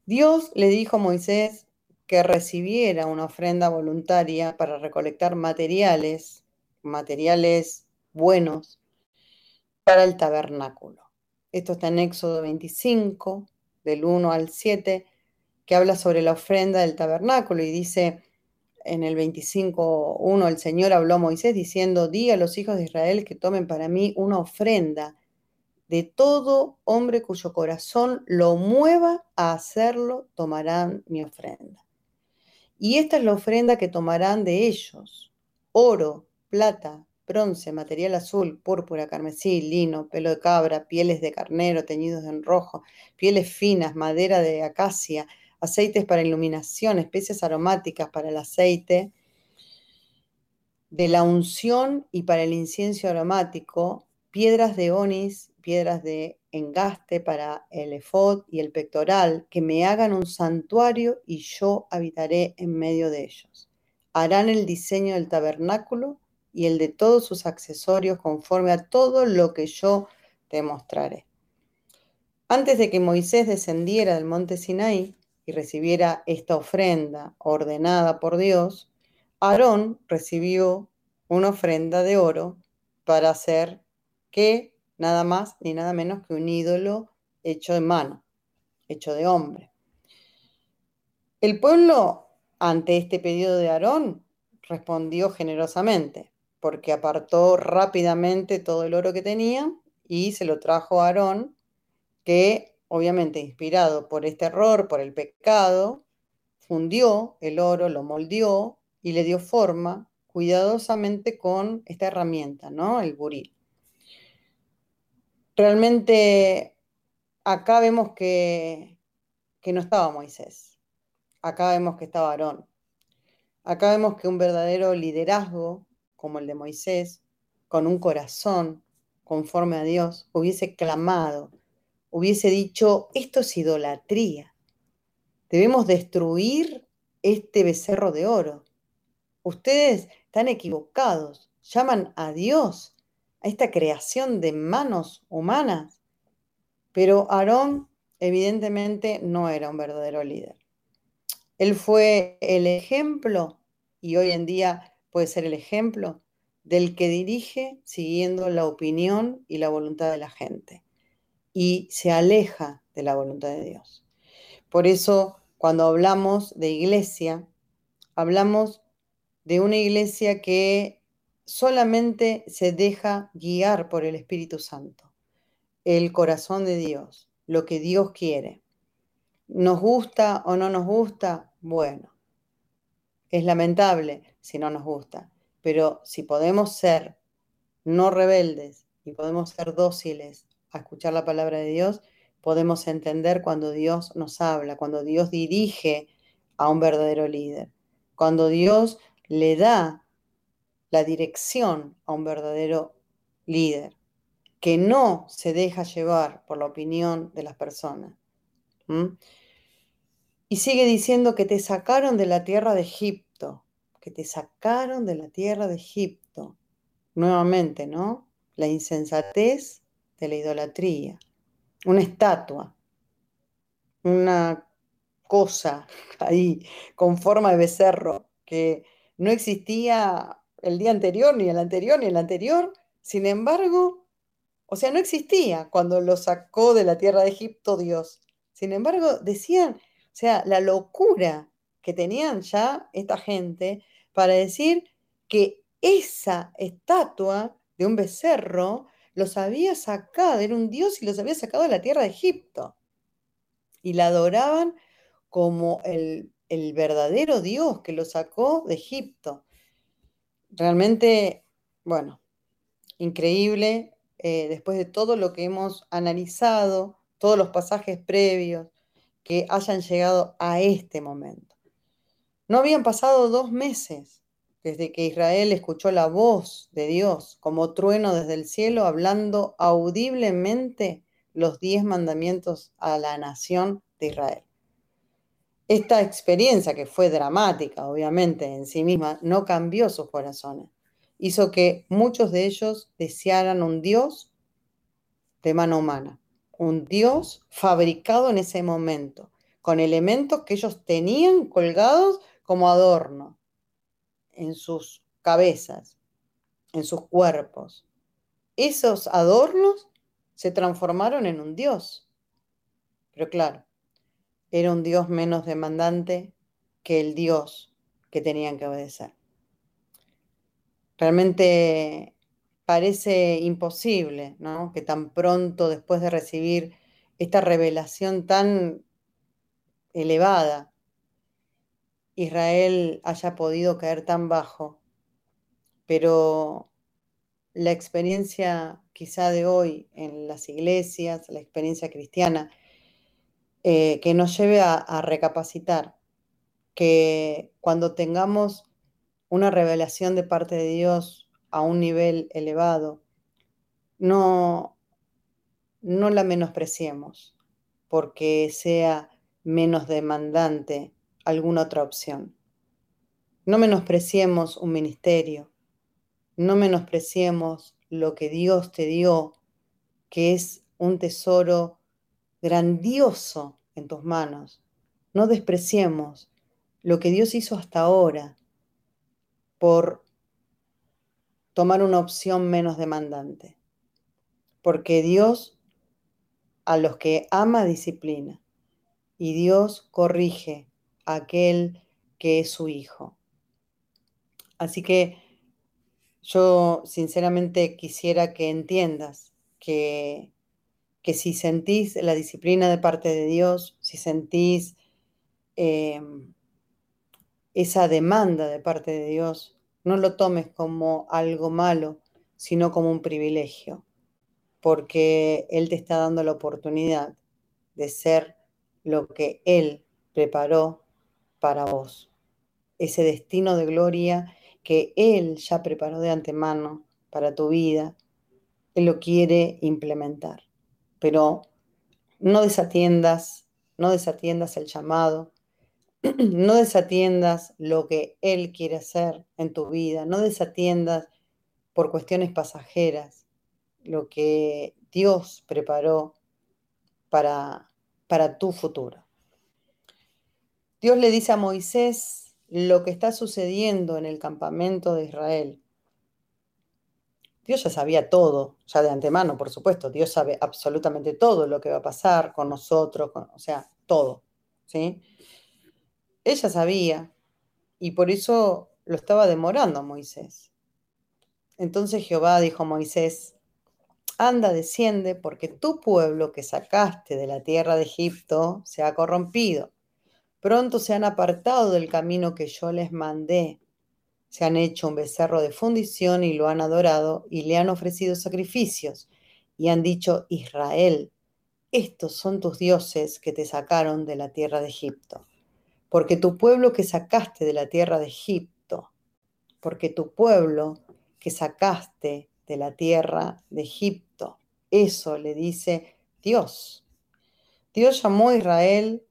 Dios le dijo a Moisés que recibiera una ofrenda voluntaria para recolectar materiales, materiales buenos, para el tabernáculo. Esto está en Éxodo 25, del 1 al 7, que habla sobre la ofrenda del tabernáculo y dice en el 25.1, el Señor habló a Moisés diciendo, di a los hijos de Israel que tomen para mí una ofrenda de todo hombre cuyo corazón lo mueva a hacerlo, tomarán mi ofrenda. Y esta es la ofrenda que tomarán de ellos, oro, plata, bronce, material azul, púrpura, carmesí, lino, pelo de cabra, pieles de carnero teñidos en rojo, pieles finas, madera de acacia, aceites para iluminación, especias aromáticas para el aceite, de la unción y para el incienso aromático, piedras de onis, piedras de engaste para el efod y el pectoral, que me hagan un santuario y yo habitaré en medio de ellos. Harán el diseño del tabernáculo y el de todos sus accesorios conforme a todo lo que yo te mostraré. Antes de que Moisés descendiera del monte Sinaí y recibiera esta ofrenda ordenada por Dios, Aarón recibió una ofrenda de oro para hacer que nada más ni nada menos que un ídolo hecho de mano, hecho de hombre. El pueblo, ante este pedido de Aarón, respondió generosamente porque apartó rápidamente todo el oro que tenía y se lo trajo a Aarón, que obviamente inspirado por este error, por el pecado, fundió el oro, lo moldeó y le dio forma cuidadosamente con esta herramienta, ¿no? El buril. Realmente acá vemos que, que no estaba Moisés, acá vemos que estaba Aarón, acá vemos que un verdadero liderazgo como el de Moisés, con un corazón conforme a Dios, hubiese clamado, hubiese dicho, esto es idolatría. Debemos destruir este becerro de oro. Ustedes están equivocados, llaman a Dios, a esta creación de manos humanas. Pero Aarón evidentemente no era un verdadero líder. Él fue el ejemplo y hoy en día puede ser el ejemplo del que dirige siguiendo la opinión y la voluntad de la gente y se aleja de la voluntad de Dios. Por eso, cuando hablamos de iglesia, hablamos de una iglesia que solamente se deja guiar por el Espíritu Santo, el corazón de Dios, lo que Dios quiere. ¿Nos gusta o no nos gusta? Bueno, es lamentable si no nos gusta, pero si podemos ser no rebeldes y podemos ser dóciles a escuchar la palabra de Dios, podemos entender cuando Dios nos habla, cuando Dios dirige a un verdadero líder, cuando Dios le da la dirección a un verdadero líder, que no se deja llevar por la opinión de las personas. Y sigue diciendo que te sacaron de la tierra de Egipto, que te sacaron de la tierra de Egipto. Nuevamente, ¿no? La insensatez de la idolatría. Una estatua, una cosa (laughs) ahí con forma de becerro que no existía el día anterior, ni el anterior, ni el anterior. Sin embargo, o sea, no existía cuando lo sacó de la tierra de Egipto Dios. Sin embargo, decían, o sea, la locura que tenían ya esta gente para decir que esa estatua de un becerro los había sacado, era un dios y los había sacado de la tierra de Egipto. Y la adoraban como el, verdadero dios que los sacó de Egipto. Realmente, bueno, increíble, eh, después de todo lo que hemos analizado, todos los pasajes previos, que hayan llegado a este momento. No habían pasado dos meses desde que Israel escuchó la voz de Dios como trueno desde el cielo, hablando audiblemente los diez mandamientos a la nación de Israel. Esta experiencia, que fue dramática, obviamente, en sí misma, no cambió sus corazones. Hizo que muchos de ellos desearan un Dios de mano humana, un Dios fabricado en ese momento, con elementos que ellos tenían colgados como adorno en sus cabezas, en sus cuerpos. Esos adornos se transformaron en un Dios. Pero claro, era un Dios menos demandante que el Dios que tenían que obedecer. Realmente parece imposible, ¿no? Que tan pronto después de recibir esta revelación tan elevada, Israel haya podido caer tan bajo. Pero la experiencia quizá de hoy en las iglesias, la experiencia cristiana, eh, que nos lleve a recapacitar que cuando tengamos una revelación de parte de Dios a un nivel elevado, no, no la menospreciemos porque sea menos demandante alguna otra opción. No menospreciemos un ministerio, no menospreciemos lo que Dios te dio, que es un tesoro grandioso en tus manos. No despreciemos lo que Dios hizo hasta ahora por tomar una opción menos demandante. Porque Dios a los que ama disciplina y Dios corrige aquel que es su hijo. Así que yo sinceramente quisiera que entiendas que, que si sentís la disciplina de parte de Dios, si sentís em, esa demanda de parte de Dios, no lo tomes como algo malo, sino como un privilegio, porque Él te está dando la oportunidad de ser lo que Él preparó para vos, ese destino de gloria que Él ya preparó de antemano para tu vida, Él lo quiere implementar. Pero no desatiendas, no desatiendas el llamado, (clears throat) no desatiendas lo que Él quiere hacer en tu vida, no desatiendas por cuestiones pasajeras lo que Dios preparó para, para tu futuro. Dios le dice a Moisés lo que está sucediendo en el campamento de Israel. Dios ya sabía todo, ya de antemano, por supuesto. Dios sabe absolutamente todo lo que va a pasar con nosotros, o sea, todo. ¿sí? Ella sabía y por eso lo estaba demorando Moisés. Entonces Jehová dijo a Moisés, anda, desciende, porque tu pueblo que sacaste de la tierra de Egipto se ha corrompido. Pronto se han apartado del camino que yo les mandé. Se han hecho un becerro de fundición y lo han adorado y le han ofrecido sacrificios. Y han dicho, Israel, estos son tus dioses que te sacaron de la tierra de Egipto. Porque tu pueblo que sacaste de la tierra de Egipto, porque tu pueblo que sacaste de la tierra de Egipto. Eso le dice Dios. Dios llamó a Israel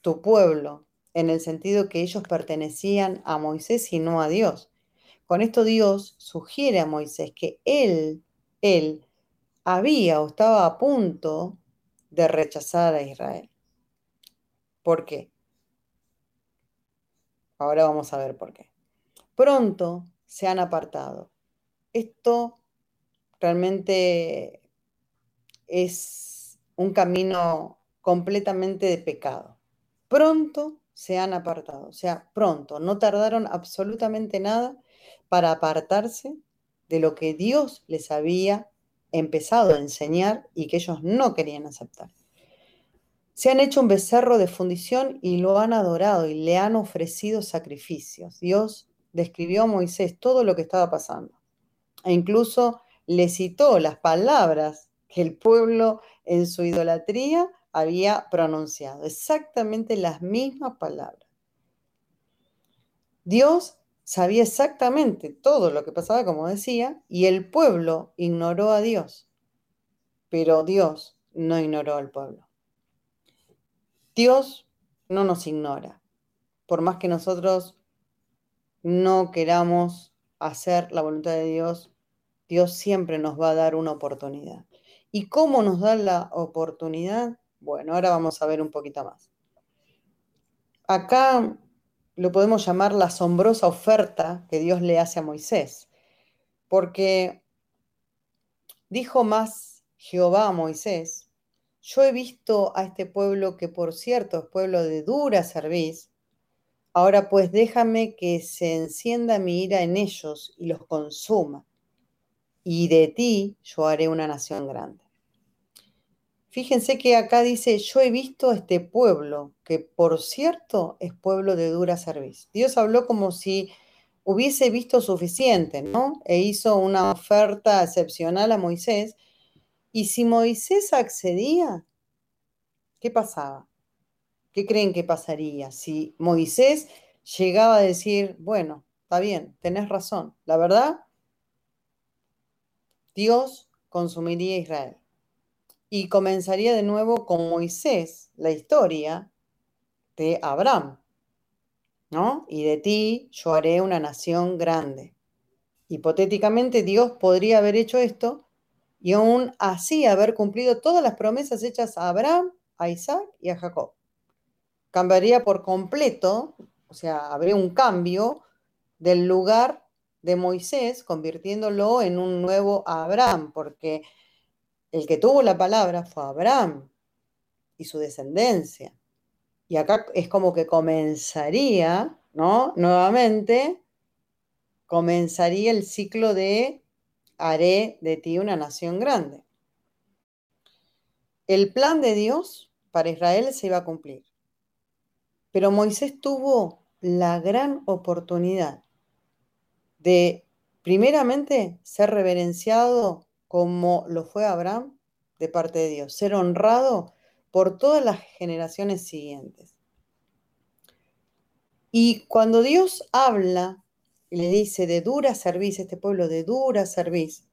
tu pueblo, en el sentido que ellos pertenecían a Moisés y no a Dios. Con esto Dios sugiere a Moisés que él, él, había o estaba a punto de rechazar a Israel. ¿Por qué? Ahora vamos a ver por qué. Pronto se han apartado. Esto realmente es un camino completamente de pecado. Pronto se han apartado, o sea, pronto, no tardaron absolutamente nada para apartarse de lo que Dios les había empezado a enseñar y que ellos no querían aceptar. Se han hecho un becerro de fundición y lo han adorado y le han ofrecido sacrificios. Dios describió a Moisés todo lo que estaba pasando e incluso le citó las palabras que el pueblo en su idolatría había pronunciado, exactamente las mismas palabras. Dios sabía exactamente todo lo que pasaba, como decía, y el pueblo ignoró a Dios, pero Dios no ignoró al pueblo. Dios no nos ignora, por más que nosotros no queramos hacer la voluntad de Dios, Dios siempre nos va a dar una oportunidad. ¿Y cómo nos da la oportunidad? Bueno, ahora vamos a ver un poquito más. Acá lo podemos llamar la asombrosa oferta que Dios le hace a Moisés, porque dijo más Jehová a Moisés, yo he visto a este pueblo que por cierto es pueblo de dura cerviz, ahora pues déjame que se encienda mi ira en ellos y los consuma, y de ti yo haré una nación grande. Fíjense que acá dice, yo he visto este pueblo, que por cierto es pueblo de dura servicio. Dios habló como si hubiese visto suficiente, ¿no? E hizo una oferta excepcional a Moisés. Y si Moisés accedía, ¿qué pasaba? ¿Qué creen que pasaría? Si Moisés llegaba a decir, bueno, está bien, tenés razón, la verdad, Dios consumiría a Israel y comenzaría de nuevo con Moisés la historia de Abraham, ¿no? Y de ti yo haré una nación grande. Hipotéticamente Dios podría haber hecho esto y aún así haber cumplido todas las promesas hechas a Abraham, a Isaac y a Jacob. Cambiaría por completo, o sea, habría un cambio del lugar de Moisés, convirtiéndolo en un nuevo Abraham, porque el que tuvo la palabra fue Abraham y su descendencia. Y acá es como que comenzaría, ¿no? Nuevamente, comenzaría el ciclo de haré de ti una nación grande. El plan de Dios para Israel se iba a cumplir. Pero Moisés tuvo la gran oportunidad de, primeramente, ser reverenciado como lo fue Abraham de parte de Dios, ser honrado por todas las generaciones siguientes. Y cuando Dios habla y le dice de dura servicio, este pueblo de dura servicio,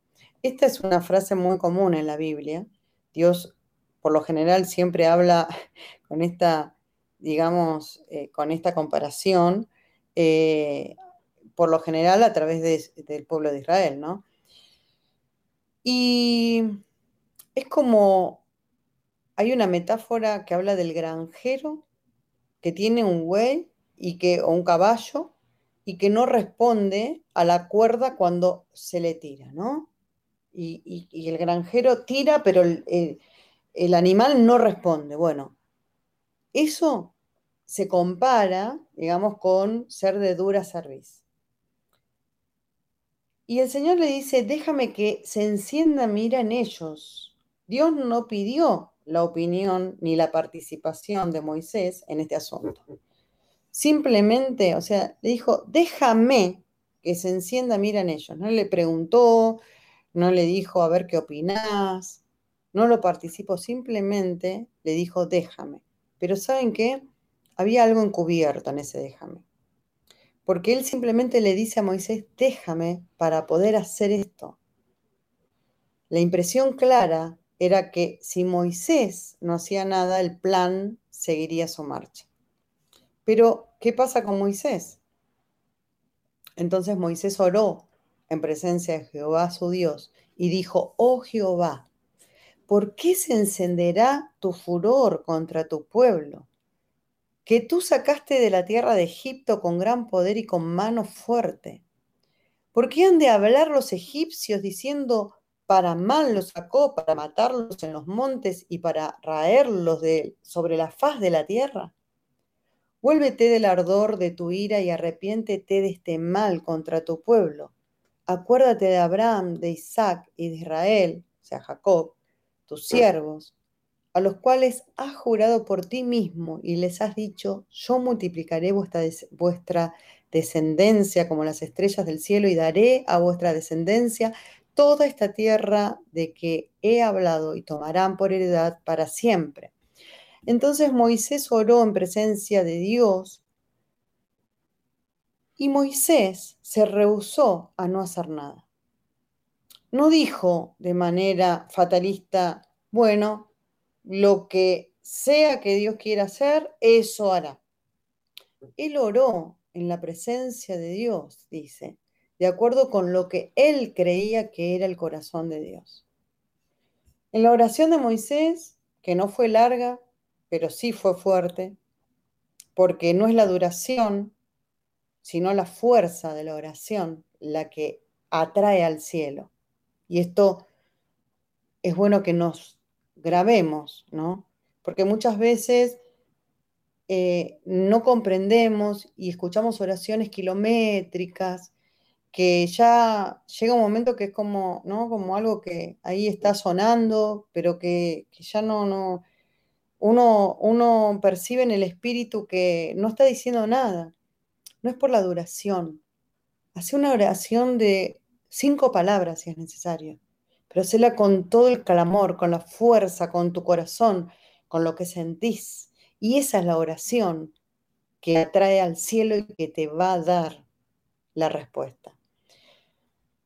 esta es una frase muy común en la Biblia. Dios, por lo general, siempre habla (laughs) con esta, digamos, eh, con esta comparación, eh, por lo general a través del pueblo de Israel, ¿no? Y es como, hay una metáfora que habla del granjero que tiene un buey y que, o un caballo y que no responde a la cuerda cuando se le tira, ¿no? Y, el granjero tira, pero el, el animal no responde. Bueno, eso se compara, digamos, con ser de dura servicio. Y el Señor le dice, déjame que se encienda mira en ellos. Dios no pidió la opinión ni la participación de Moisés en este asunto. (laughs) Simplemente, o sea, le dijo, déjame que se encienda mira en ellos. No le preguntó, no le dijo, a ver qué opinás, no lo participó, simplemente le dijo, déjame. Pero ¿saben qué? Había algo encubierto en ese déjame. Porque él simplemente le dice a Moisés, déjame para poder hacer esto. La impresión clara era que si Moisés no hacía nada, el plan seguiría su marcha. Pero, ¿qué pasa con Moisés? Entonces Moisés oró en presencia de Jehová su Dios y dijo, oh Jehová, ¿por qué se encenderá tu furor contra tu pueblo? Que tú sacaste de la tierra de Egipto con gran poder y con mano fuerte. ¿Por qué han de hablar los egipcios diciendo, para mal los sacó, para matarlos en los montes y para raerlos de, sobre la faz de la tierra? Vuélvete del ardor de tu ira y arrepiéntete de este mal contra tu pueblo. Acuérdate de Abraham, de Isaac y de Israel, o sea, Jacob, tus siervos, a los cuales has jurado por ti mismo y les has dicho, yo multiplicaré vuestra, vuestra descendencia como las estrellas del cielo y daré a vuestra descendencia toda esta tierra de que he hablado y tomarán por heredad para siempre. Entonces Moisés oró en presencia de Dios y Moisés se rehusó a no hacer nada no dijo de manera fatalista, bueno, lo que sea que Dios quiera hacer, eso hará. Él oró en la presencia de Dios, dice, de acuerdo con lo que él creía que era el corazón de Dios. En la oración de Moisés, que no fue larga, pero sí fue fuerte, porque no es la duración, sino la fuerza de la oración la que atrae al cielo. Y esto es bueno que nos grabemos, ¿no? Porque muchas veces eh, no comprendemos y escuchamos oraciones kilométricas que ya llega un momento que es como, ¿no? Como algo que ahí está sonando, pero que, ya no, no, uno, uno percibe en el espíritu que no está diciendo nada. No es por la duración. Hace una oración de cinco palabras si es necesario, pero hacela con todo el clamor, con la fuerza, con tu corazón, con lo que sentís. Y esa es la oración que atrae al cielo y que te va a dar la respuesta.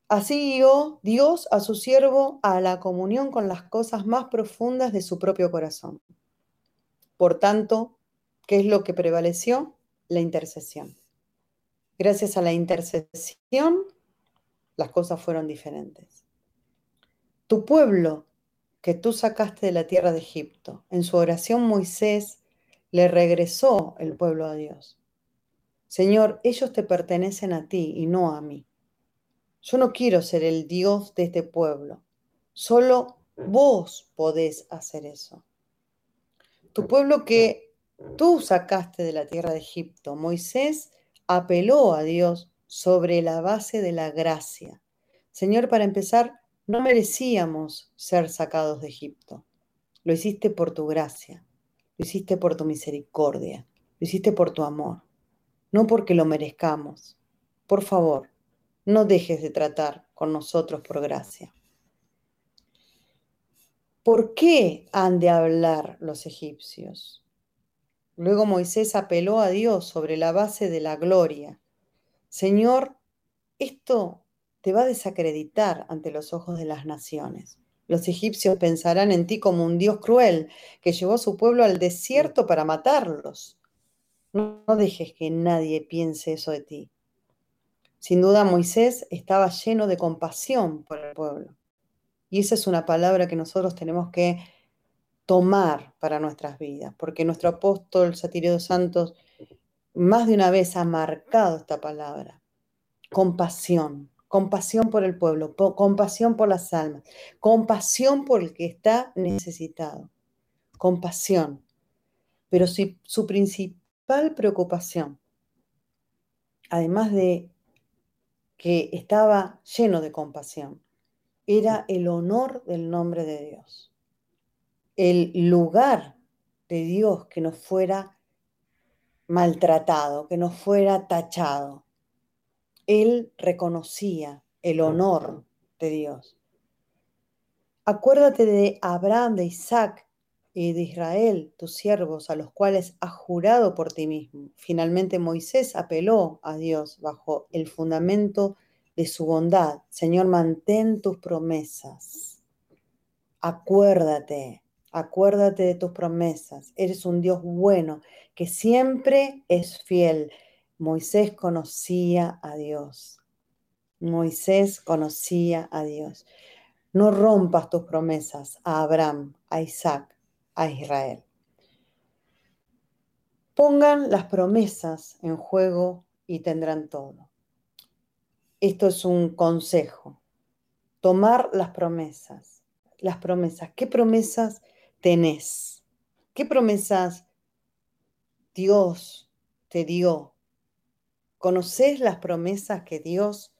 Así guió Dios a su siervo a la comunión con las cosas más profundas de su propio corazón. Por tanto, ¿qué es lo que prevaleció? La intercesión. Gracias a la intercesión las cosas fueron diferentes. Tu pueblo que tú sacaste de la tierra de Egipto, en su oración Moisés le regresó el pueblo a Dios. Señor, ellos te pertenecen a ti y no a mí. Yo no quiero ser el Dios de este pueblo. Solo vos podés hacer eso. Tu pueblo que tú sacaste de la tierra de Egipto, Moisés apeló a Dios sobre la base de la gracia. Señor, para empezar, no merecíamos ser sacados de Egipto. Lo hiciste por tu gracia, lo hiciste por tu misericordia, lo hiciste por tu amor, no porque lo merezcamos. Por favor, no dejes de tratar con nosotros por gracia. ¿Por qué han de hablar los egipcios? Luego Moisés apeló a Dios sobre la base de la gloria Señor, esto te va a desacreditar ante los ojos de las naciones. Los egipcios pensarán en ti como un Dios cruel que llevó a su pueblo al desierto para matarlos. No, dejes que nadie piense eso de ti. Sin duda Moisés estaba lleno de compasión por el pueblo. Y esa es una palabra que nosotros tenemos que tomar para nuestras vidas, porque nuestro apóstol Satirio de Santos más de una vez ha marcado esta palabra. Compasión, compasión por el pueblo, compasión por las almas, compasión por el que está necesitado, compasión. Pero si su principal preocupación, además de que estaba lleno de compasión. Era el honor del nombre de Dios. El lugar de Dios que no fuera maltratado, que no fuera tachado. Él reconocía el honor de Dios. Acuérdate de Abraham, de Isaac y de Israel, tus siervos, a los cuales has jurado por ti mismo. Finalmente Moisés apeló a Dios bajo el fundamento de su bondad. Señor, mantén tus promesas. Acuérdate, acuérdate de tus promesas. Eres un Dios bueno que siempre es fiel. Moisés conocía a Dios. Moisés conocía a Dios. No rompas tus promesas a Abraham, a Isaac, a Israel. Pongan las promesas en juego y tendrán todo. Esto es un consejo. Tomar las promesas. Las promesas. ¿Qué promesas tenés? ¿Qué promesas Dios te dio? ¿Conoces las promesas que Dios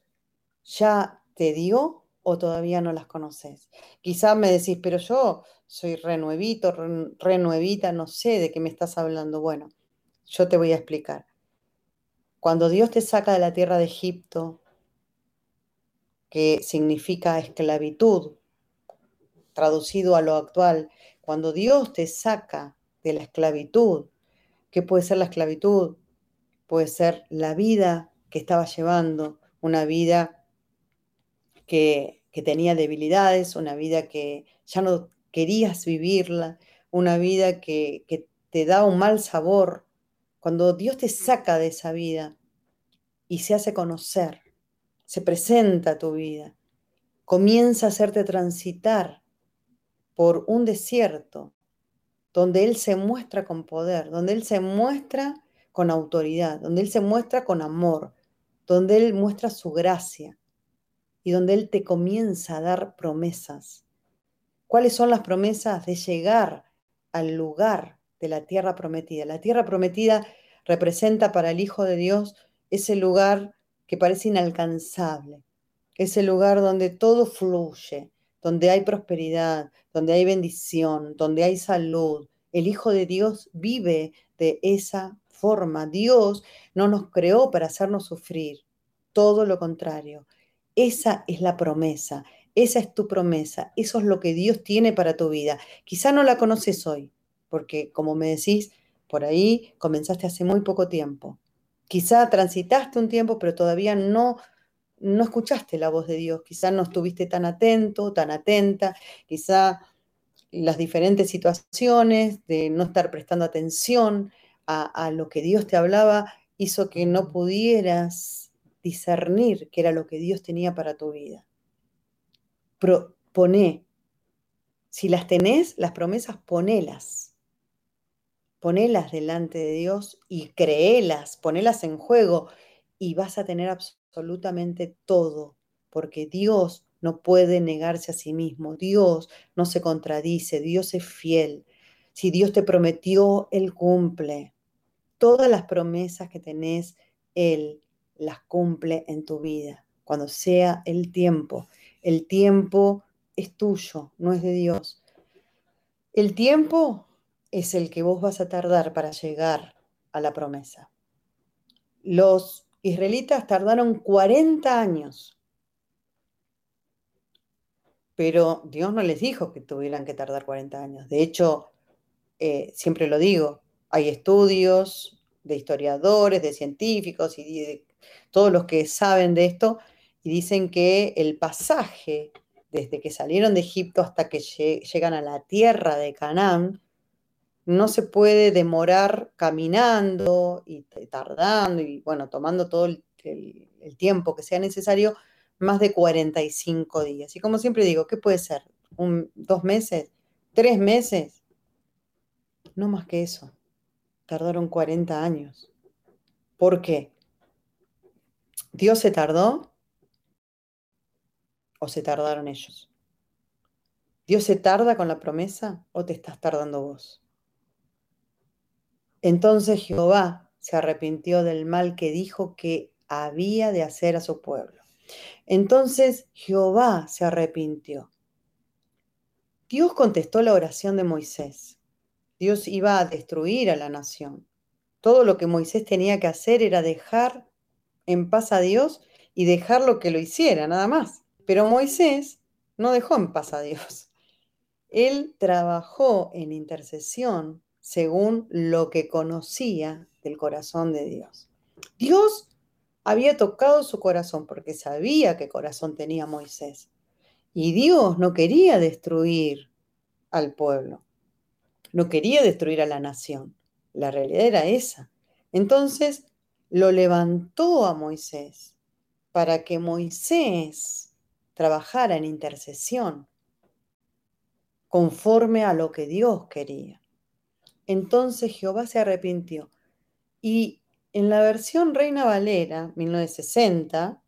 ya te dio? o todavía no las conoces. Quizás me decís, pero yo soy renuevito, renuevita, no sé de qué me estás hablando. Bueno, yo te voy a explicar. Cuando Dios te saca de la tierra de Egipto, que significa esclavitud, traducido a lo actual, cuando Dios te saca de la esclavitud, ¿qué puede ser la esclavitud? Puede ser la vida que estaba llevando, una vida que, tenía debilidades, una vida que ya no querías vivirla, una vida que, que te da un mal sabor. Cuando Dios te saca de esa vida y se hace conocer, se presenta tu vida, comienza a hacerte transitar por un desierto donde Él se muestra con poder, donde Él se muestra con autoridad, donde Él se muestra con amor, donde Él muestra su gracia, y donde Él te comienza a dar promesas. ¿Cuáles son las promesas de llegar al lugar de la tierra prometida? La tierra prometida representa para el Hijo de Dios ese lugar que parece inalcanzable, ese lugar donde todo fluye, donde hay prosperidad, donde hay bendición, donde hay salud. El Hijo de Dios vive de esa forma. Dios no nos creó para hacernos sufrir, todo lo contrario. Esa es la promesa, esa es tu promesa, eso es lo que Dios tiene para tu vida. Quizá no la conoces hoy, porque como me decís, por ahí comenzaste hace muy poco tiempo. Quizá transitaste un tiempo, pero todavía no no escuchaste la voz de Dios, quizá no estuviste tan atento, tan atenta, quizá las diferentes situaciones de no estar prestando atención a, a lo que Dios te hablaba hizo que no pudieras discernir qué era lo que Dios tenía para tu vida. Poné. Si las tenés, las promesas, ponelas. Ponelas delante de Dios y créelas, ponelas en juego y vas a tener absolutamente todo, porque Dios no puede negarse a sí mismo, Dios no se contradice, Dios es fiel. Si Dios te prometió, Él cumple. Todas las promesas que tenés, Él las cumple en tu vida, cuando sea el tiempo. El tiempo es tuyo, no es de Dios. El tiempo es el que vos vas a tardar para llegar a la promesa. Los israelitas tardaron 40 años, pero Dios no les dijo que tuvieran que tardar 40 años. De hecho, eh, siempre lo digo, hay estudios de historiadores, de científicos y de todos los que saben de esto, y dicen que el pasaje desde que salieron de Egipto hasta que llegan a la tierra de Canaán, no se puede demorar caminando y tardando y bueno, tomando todo el, tiempo que sea necesario, más de 45 días. Y como siempre digo, ¿qué puede ser? ¿Un, ¿Dos meses? ¿Tres meses? No más que eso. Tardaron 40 años. ¿Por qué? ¿Dios se tardó o se tardaron ellos? ¿Dios se tarda con la promesa o te estás tardando vos? Entonces Jehová se arrepintió del mal que dijo que había de hacer a su pueblo. Entonces Jehová se arrepintió. Dios contestó la oración de Moisés. Dios iba a destruir a la nación. Todo lo que Moisés tenía que hacer era dejar en paz a Dios y dejarlo que lo hiciera, nada más. Pero Moisés no dejó en paz a Dios. Él trabajó en intercesión según lo que conocía del corazón de Dios. Dios había tocado su corazón porque sabía qué corazón tenía Moisés. Y Dios no quería destruir al pueblo, no quería destruir a la nación. La realidad era esa. Entonces lo levantó a Moisés para que Moisés trabajara en intercesión conforme a lo que Dios quería. Entonces Jehová se arrepintió. Y en la versión Reina Valera, 1960,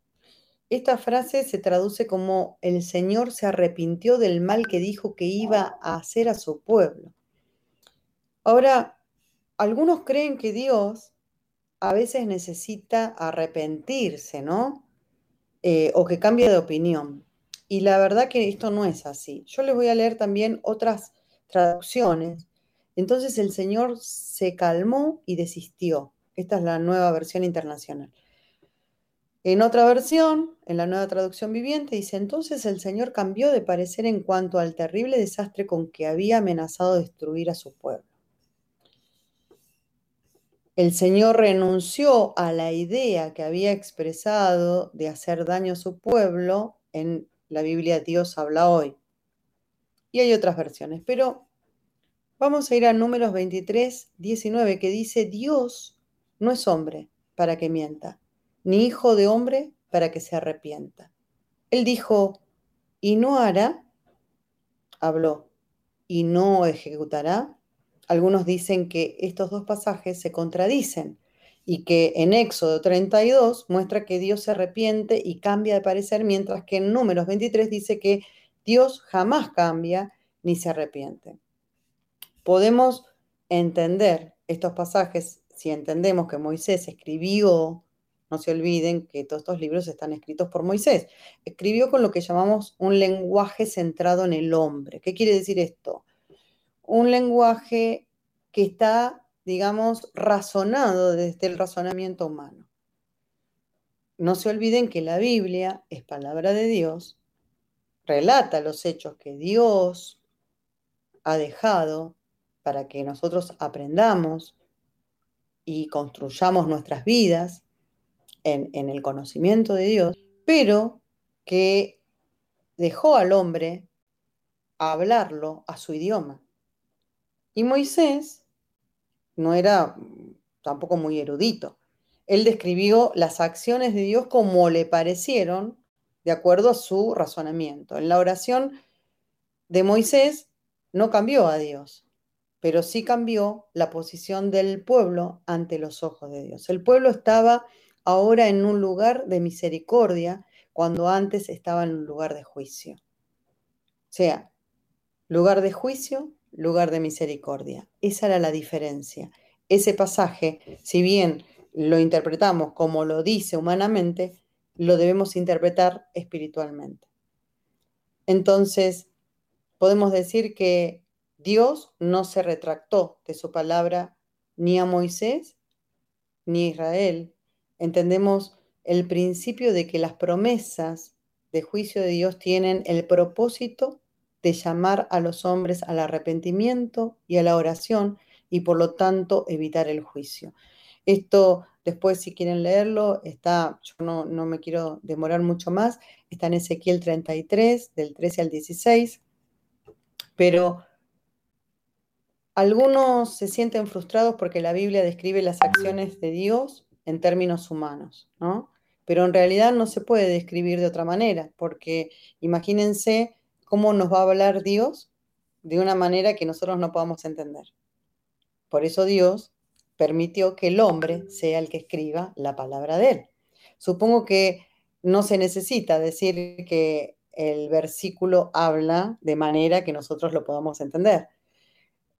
esta frase se traduce como el Señor se arrepintió del mal que dijo que iba a hacer a su pueblo. Ahora, algunos creen que Dios a veces necesita arrepentirse, ¿no? Eh, o que cambie de opinión. Y la verdad que esto no es así. Yo les voy a leer también otras traducciones. Entonces el Señor se calmó y desistió. Esta es la nueva versión internacional. En otra versión, en la nueva traducción viviente, dice, entonces el Señor cambió de parecer en cuanto al terrible desastre con que había amenazado destruir a su pueblo. El Señor renunció a la idea que había expresado de hacer daño a su pueblo. En la Biblia Dios habla hoy. Y hay otras versiones, pero vamos a ir a números 23, 19, que dice, Dios no es hombre para que mienta, ni hijo de hombre para que se arrepienta. Él dijo, y no hará, habló, y no ejecutará, algunos dicen que estos dos pasajes se contradicen y que en Éxodo 32 muestra que Dios se arrepiente y cambia de parecer, mientras que en Números 23 dice que Dios jamás cambia ni se arrepiente. Podemos entender estos pasajes si entendemos que Moisés escribió, no se olviden que todos estos libros están escritos por Moisés, escribió con lo que llamamos un lenguaje centrado en el hombre. ¿Qué quiere decir esto? Un lenguaje que está, digamos, razonado desde el razonamiento humano. No se olviden que la Biblia es palabra de Dios, relata los hechos que Dios ha dejado para que nosotros aprendamos y construyamos nuestras vidas en, en, el conocimiento de Dios, pero que dejó al hombre hablarlo a su idioma. Y Moisés no era tampoco muy erudito. Él describió las acciones de Dios como le parecieron de acuerdo a su razonamiento. En la oración de Moisés no cambió a Dios, pero sí cambió la posición del pueblo ante los ojos de Dios. El pueblo estaba ahora en un lugar de misericordia cuando antes estaba en un lugar de juicio. O sea, lugar de juicio lugar de misericordia. Esa era la diferencia. Ese pasaje, si bien lo interpretamos como lo dice humanamente, lo debemos interpretar espiritualmente. Entonces, podemos decir que Dios no se retractó de su palabra ni a Moisés ni a Israel. Entendemos el principio de que las promesas de juicio de Dios tienen el propósito de llamar a los hombres al arrepentimiento y a la oración y por lo tanto evitar el juicio. Esto después si quieren leerlo, está, yo no, no me quiero demorar mucho más, está en Ezequiel 33, del 13 al 16, pero algunos se sienten frustrados porque la Biblia describe las acciones de Dios en términos humanos, ¿no? Pero en realidad no se puede describir de otra manera, porque imagínense cómo nos va a hablar Dios de una manera que nosotros no podamos entender. Por eso Dios permitió que el hombre sea el que escriba la palabra de él. Supongo que no se necesita decir que el versículo habla de manera que nosotros lo podamos entender.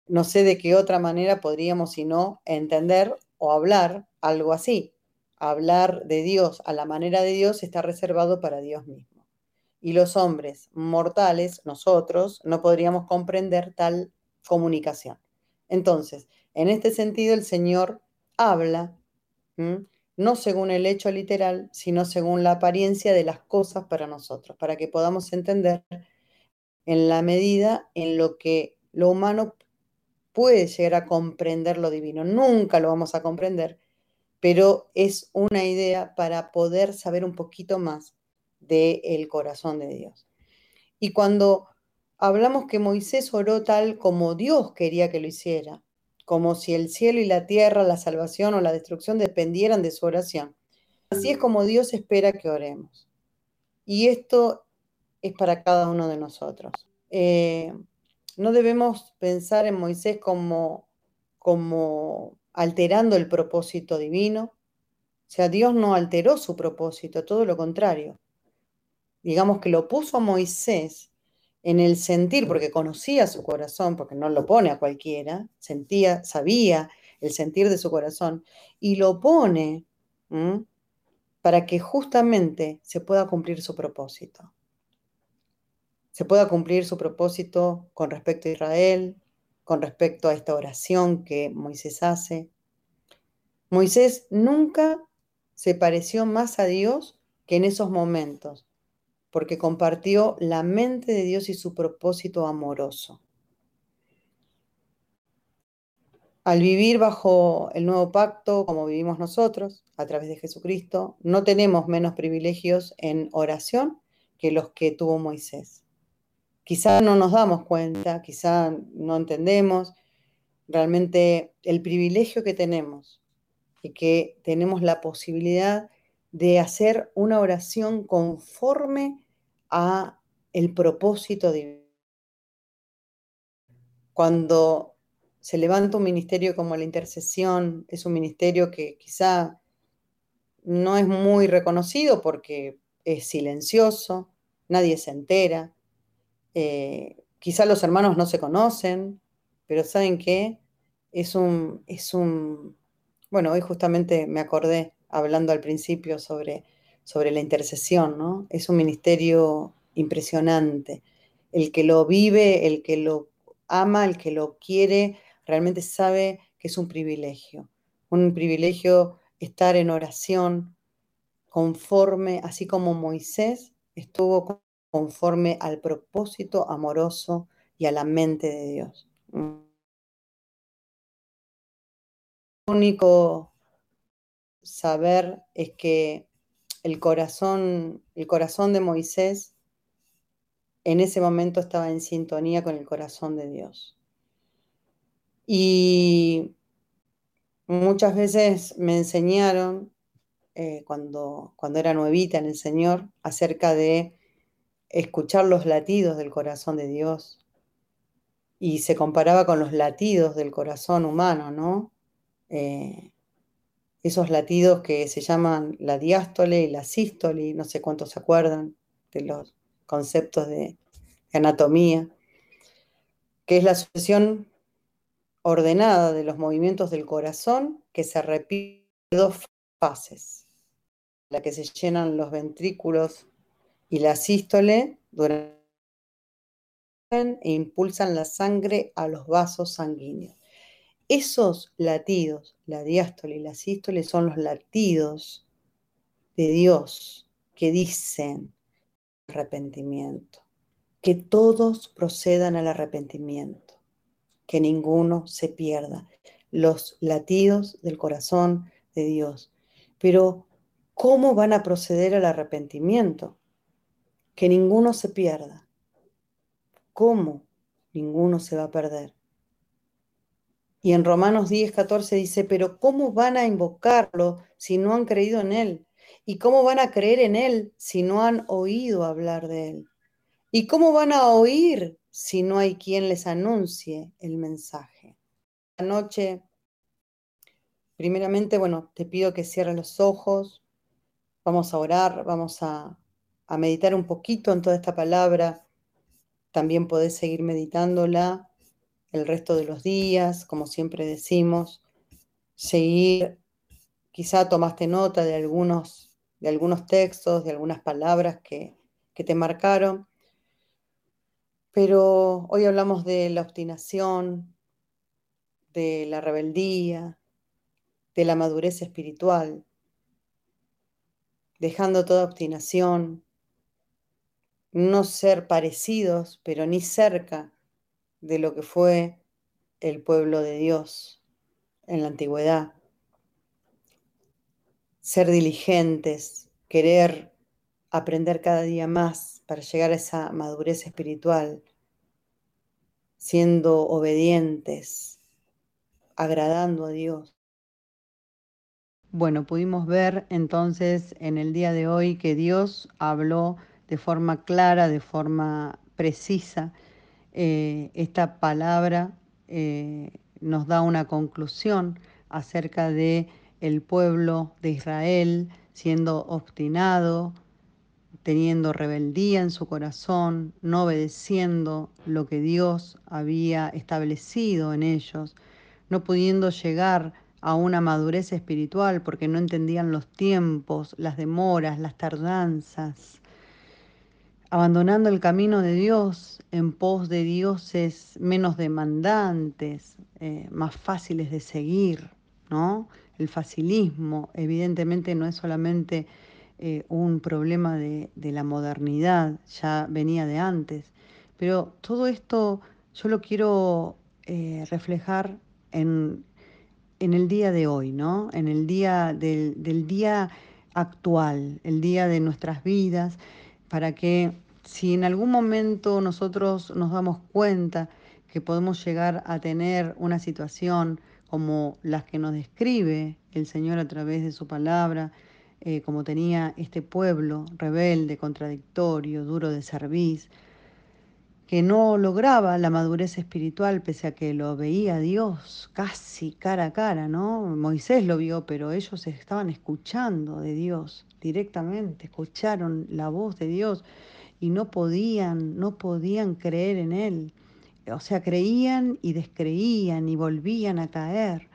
No sé de qué otra manera podríamos, si no, entender o hablar algo así. hablar de Dios a la manera de Dios está reservado para Dios mismo. Y los hombres mortales, nosotros, no podríamos comprender tal comunicación. Entonces, en este sentido, el Señor habla, no según el hecho literal, sino según la apariencia de las cosas para nosotros, para que podamos entender en la medida en lo que lo humano puede llegar a comprender lo divino. Nunca lo vamos a comprender, pero es una idea para poder saber un poquito más del corazón de Dios. Y cuando hablamos que Moisés oró tal como Dios quería que lo hiciera, como si el cielo y la tierra, la salvación o la destrucción dependieran de su oración. Así es como Dios espera que oremos. Y esto es para cada uno de nosotros. Eh, no debemos pensar en Moisés como, como alterando el propósito divino. O sea, Dios no alteró su propósito, todo lo contrario. Digamos que lo puso a Moisés en el sentir, porque conocía su corazón, porque no lo pone a cualquiera, sentía, sabía el sentir de su corazón, y lo pone para que justamente se pueda cumplir su propósito. Se pueda cumplir su propósito con respecto a Israel, con respecto a esta oración que Moisés hace. Moisés nunca se pareció más a Dios que en esos momentos, porque compartió la mente de Dios y su propósito amoroso. Al vivir bajo el nuevo pacto, como vivimos nosotros, a través de Jesucristo, no tenemos menos privilegios en oración que los que tuvo Moisés. Quizá no nos damos cuenta, quizá no entendemos realmente el privilegio que tenemos y que tenemos la posibilidad de hacer una oración conforme a el propósito divino. Cuando se levanta un ministerio como la intercesión, es un ministerio que quizá no es muy reconocido porque es silencioso, nadie se entera, eh, quizá los hermanos no se conocen, pero ¿saben qué? Es un, es un, bueno, hoy justamente me acordé hablando al principio sobre, sobre la intercesión, ¿no? Es un ministerio impresionante. El que lo vive, el que lo ama, el que lo quiere, realmente sabe que es un privilegio. Un privilegio estar en oración conforme, así como Moisés estuvo conforme al propósito amoroso y a la mente de Dios. único saber es que el corazón, el corazón de Moisés en ese momento estaba en sintonía con el corazón de Dios. Y muchas veces me enseñaron, eh, cuando, cuando era nuevita en el Señor, acerca de escuchar los latidos del corazón de Dios y se comparaba con los latidos del corazón humano, ¿no? Eh, esos latidos que se llaman la diástole y la sístole, no sé cuántos se acuerdan de los conceptos de, anatomía, que es la sucesión ordenada de los movimientos del corazón que se repite en dos fases, la que se llenan los ventrículos y la sístole duran e impulsan la sangre a los vasos sanguíneos. Esos latidos, la diástole y la sístole, son los latidos de Dios que dicen arrepentimiento, que todos procedan al arrepentimiento, que ninguno se pierda, los latidos del corazón de Dios. Pero, ¿cómo van a proceder al arrepentimiento? que ninguno se pierda. ¿Cómo? Ninguno se va a perder. Y en Romanos 10, 14 dice, pero ¿cómo van a invocarlo si no han creído en Él? ¿Y cómo van a creer en Él si no han oído hablar de Él? ¿Y cómo van a oír si no hay quien les anuncie el mensaje? Anoche, primeramente, bueno, te pido que cierres los ojos, vamos a orar, vamos a a meditar un poquito en toda esta palabra. También podés seguir meditándola el resto de los días, como siempre decimos, seguir quizá tomaste nota de algunos, de algunos textos, de algunas palabras que, que te marcaron, pero hoy hablamos de la obstinación, de la rebeldía, de la madurez espiritual, dejando toda obstinación, no ser parecidos, pero ni cerca de lo que fue el pueblo de Dios en la antigüedad. Ser diligentes, querer aprender cada día más para llegar a esa madurez espiritual, siendo obedientes, agradando a Dios. Bueno, pudimos ver entonces en el día de hoy que Dios habló de forma clara, de forma precisa. Eh, esta palabra eh, nos da una conclusión acerca de el pueblo de Israel siendo obstinado, teniendo rebeldía en su corazón, no obedeciendo lo que Dios había establecido en ellos, no pudiendo llegar a una madurez espiritual porque no entendían los tiempos, las demoras, las tardanzas, abandonando el camino de Dios en pos de dioses menos demandantes, eh, más fáciles de seguir, ¿no? El facilismo evidentemente no es solamente eh, un problema de, la modernidad, ya venía de antes. Pero todo esto yo lo quiero eh, reflejar en, el día de hoy, ¿no? En el día del día actual, el día de nuestras vidas, para que si en algún momento nosotros nos damos cuenta que podemos llegar a tener una situación como las que nos describe el Señor a través de su palabra, eh, como tenía este pueblo rebelde, contradictorio, duro de servir, que no lograba la madurez espiritual pese a que lo veía Dios casi cara a cara, ¿no? Moisés lo vio, pero ellos estaban escuchando de Dios directamente, escucharon la voz de Dios y no podían, no podían creer en él. O sea, creían y descreían y volvían a caer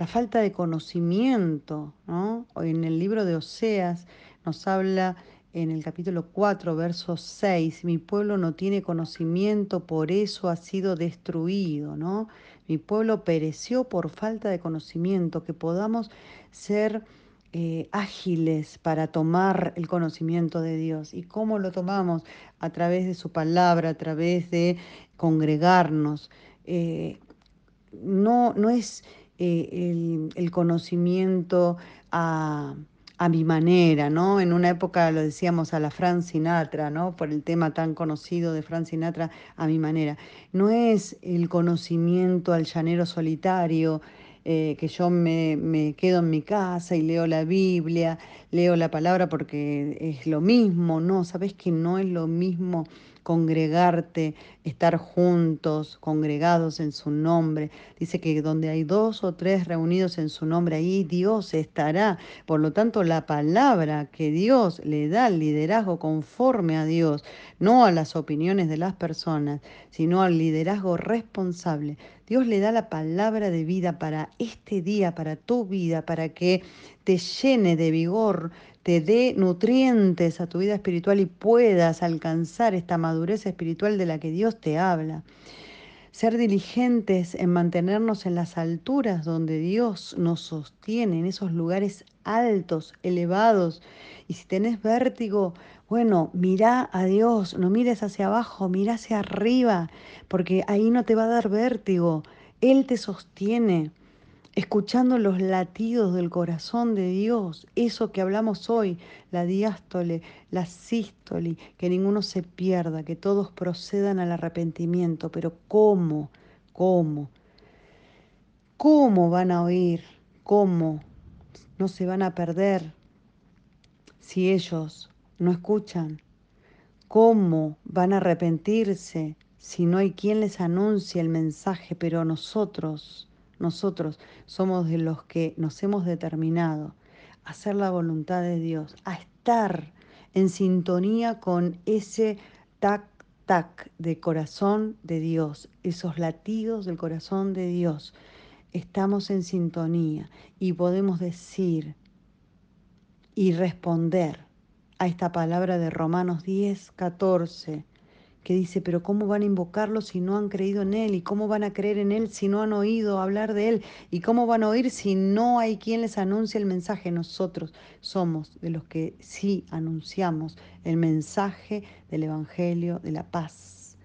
la falta de conocimiento. ¿no? En el libro de Oseas nos habla en el capítulo 4, verso 6, mi pueblo no tiene conocimiento, por eso ha sido destruido, ¿no? Mi pueblo pereció por falta de conocimiento, que podamos ser eh, ágiles para tomar el conocimiento de Dios. ¿Y cómo lo tomamos? A través de su palabra, a través de congregarnos. Eh, no, no es eh, el, conocimiento a, mi manera, ¿no? En una época lo decíamos a la Fran Sinatra, ¿no? Por el tema tan conocido de Fran Sinatra, a mi manera. No es el conocimiento al llanero solitario, eh, que yo me, me, quedo en mi casa y leo la Biblia, leo la palabra porque es lo mismo, no, sabes que no es lo mismo congregarte, estar juntos, congregados en su nombre. Dice que donde hay dos o tres reunidos en su nombre, ahí Dios estará. Por lo tanto, la palabra que Dios le da al liderazgo conforme a Dios, no a las opiniones de las personas, sino al liderazgo responsable. Dios le da la palabra de vida para este día, para tu vida, para que te llene de vigor, te dé nutrientes a tu vida espiritual y puedas alcanzar esta madurez espiritual de la que Dios te habla. Ser diligentes en mantenernos en las alturas donde Dios nos sostiene, en esos lugares altos, elevados. Y si tenés vértigo, bueno, mira a Dios, no mires hacia abajo, mira hacia arriba, porque ahí no te va a dar vértigo. Él te sostiene escuchando los latidos del corazón de Dios, eso que hablamos hoy, la diástole, la sístole, que ninguno se pierda, que todos procedan al arrepentimiento, pero ¿cómo? ¿Cómo? ¿Cómo van a oír? ¿Cómo? No se van a perder si ellos no escuchan. ¿Cómo van a arrepentirse si no hay quien les anuncie el mensaje? Pero nosotros nosotros somos de los que nos hemos determinado a hacer la voluntad de Dios, a estar en sintonía con ese tac, tac de corazón de Dios, esos latidos del corazón de Dios. estamos en sintonía y podemos decir y responder a esta palabra de Romanos 10, 14, que dice, pero ¿cómo van a invocarlo si no han creído en Él? ¿Y cómo van a creer en Él si no han oído hablar de Él? ¿Y cómo van a oír si no hay quien les anuncie el mensaje? Nosotros somos de los que sí anunciamos el mensaje del Evangelio de la paz,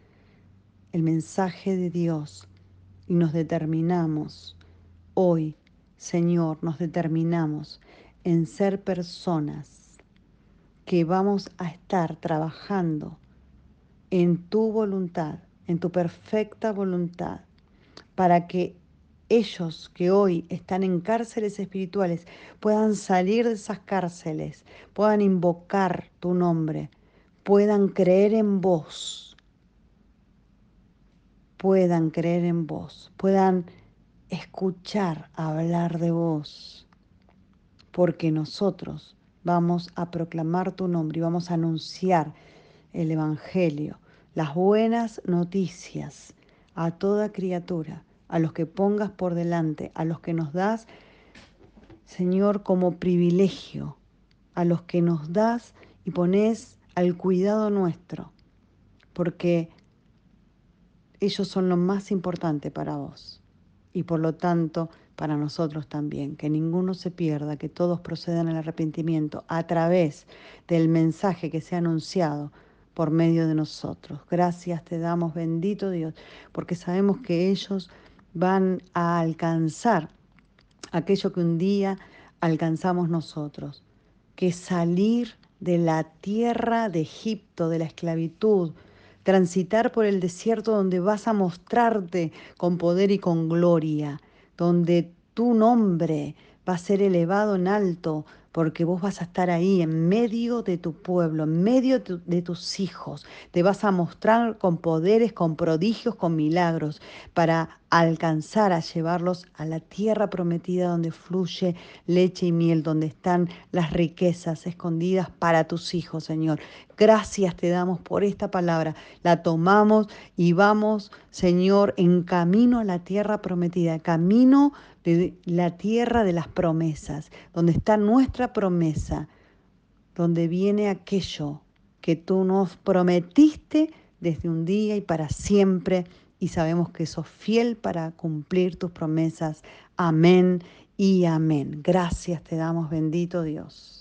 el mensaje de Dios, y nos determinamos hoy, Señor, nos determinamos en ser personas que vamos a estar trabajando en tu voluntad, en tu perfecta voluntad, para que ellos que hoy están en cárceles espirituales puedan salir de esas cárceles, puedan invocar tu nombre, puedan creer en vos, puedan creer en vos, puedan escuchar hablar de vos, porque nosotros vamos a proclamar tu nombre y vamos a anunciar el Evangelio las buenas noticias a toda criatura, a los que pongas por delante, a los que nos das, Señor, como privilegio, a los que nos das y pones al cuidado nuestro, porque ellos son lo más importante para vos y por lo tanto para nosotros también, que ninguno se pierda, que todos procedan al arrepentimiento a través del mensaje que se ha anunciado por medio de nosotros. Gracias te damos, bendito Dios, porque sabemos que ellos van a alcanzar aquello que un día alcanzamos nosotros, que salir de la tierra de Egipto, de la esclavitud, transitar por el desierto donde vas a mostrarte con poder y con gloria, donde tu nombre va a ser elevado en alto, porque vos vas a estar ahí en medio de tu pueblo, en medio de tus hijos. Te vas a mostrar con poderes, con prodigios, con milagros, para alcanzar a llevarlos a la tierra prometida donde fluye leche y miel, donde están las riquezas escondidas para tus hijos, Señor. Gracias te damos por esta palabra. La tomamos y vamos, Señor, en camino a la tierra prometida, camino de la tierra de las promesas, donde está nuestra promesa, donde viene aquello que tú nos prometiste desde un día y para siempre, y sabemos que sos fiel para cumplir tus promesas. Amén y amén. Gracias te damos, bendito Dios.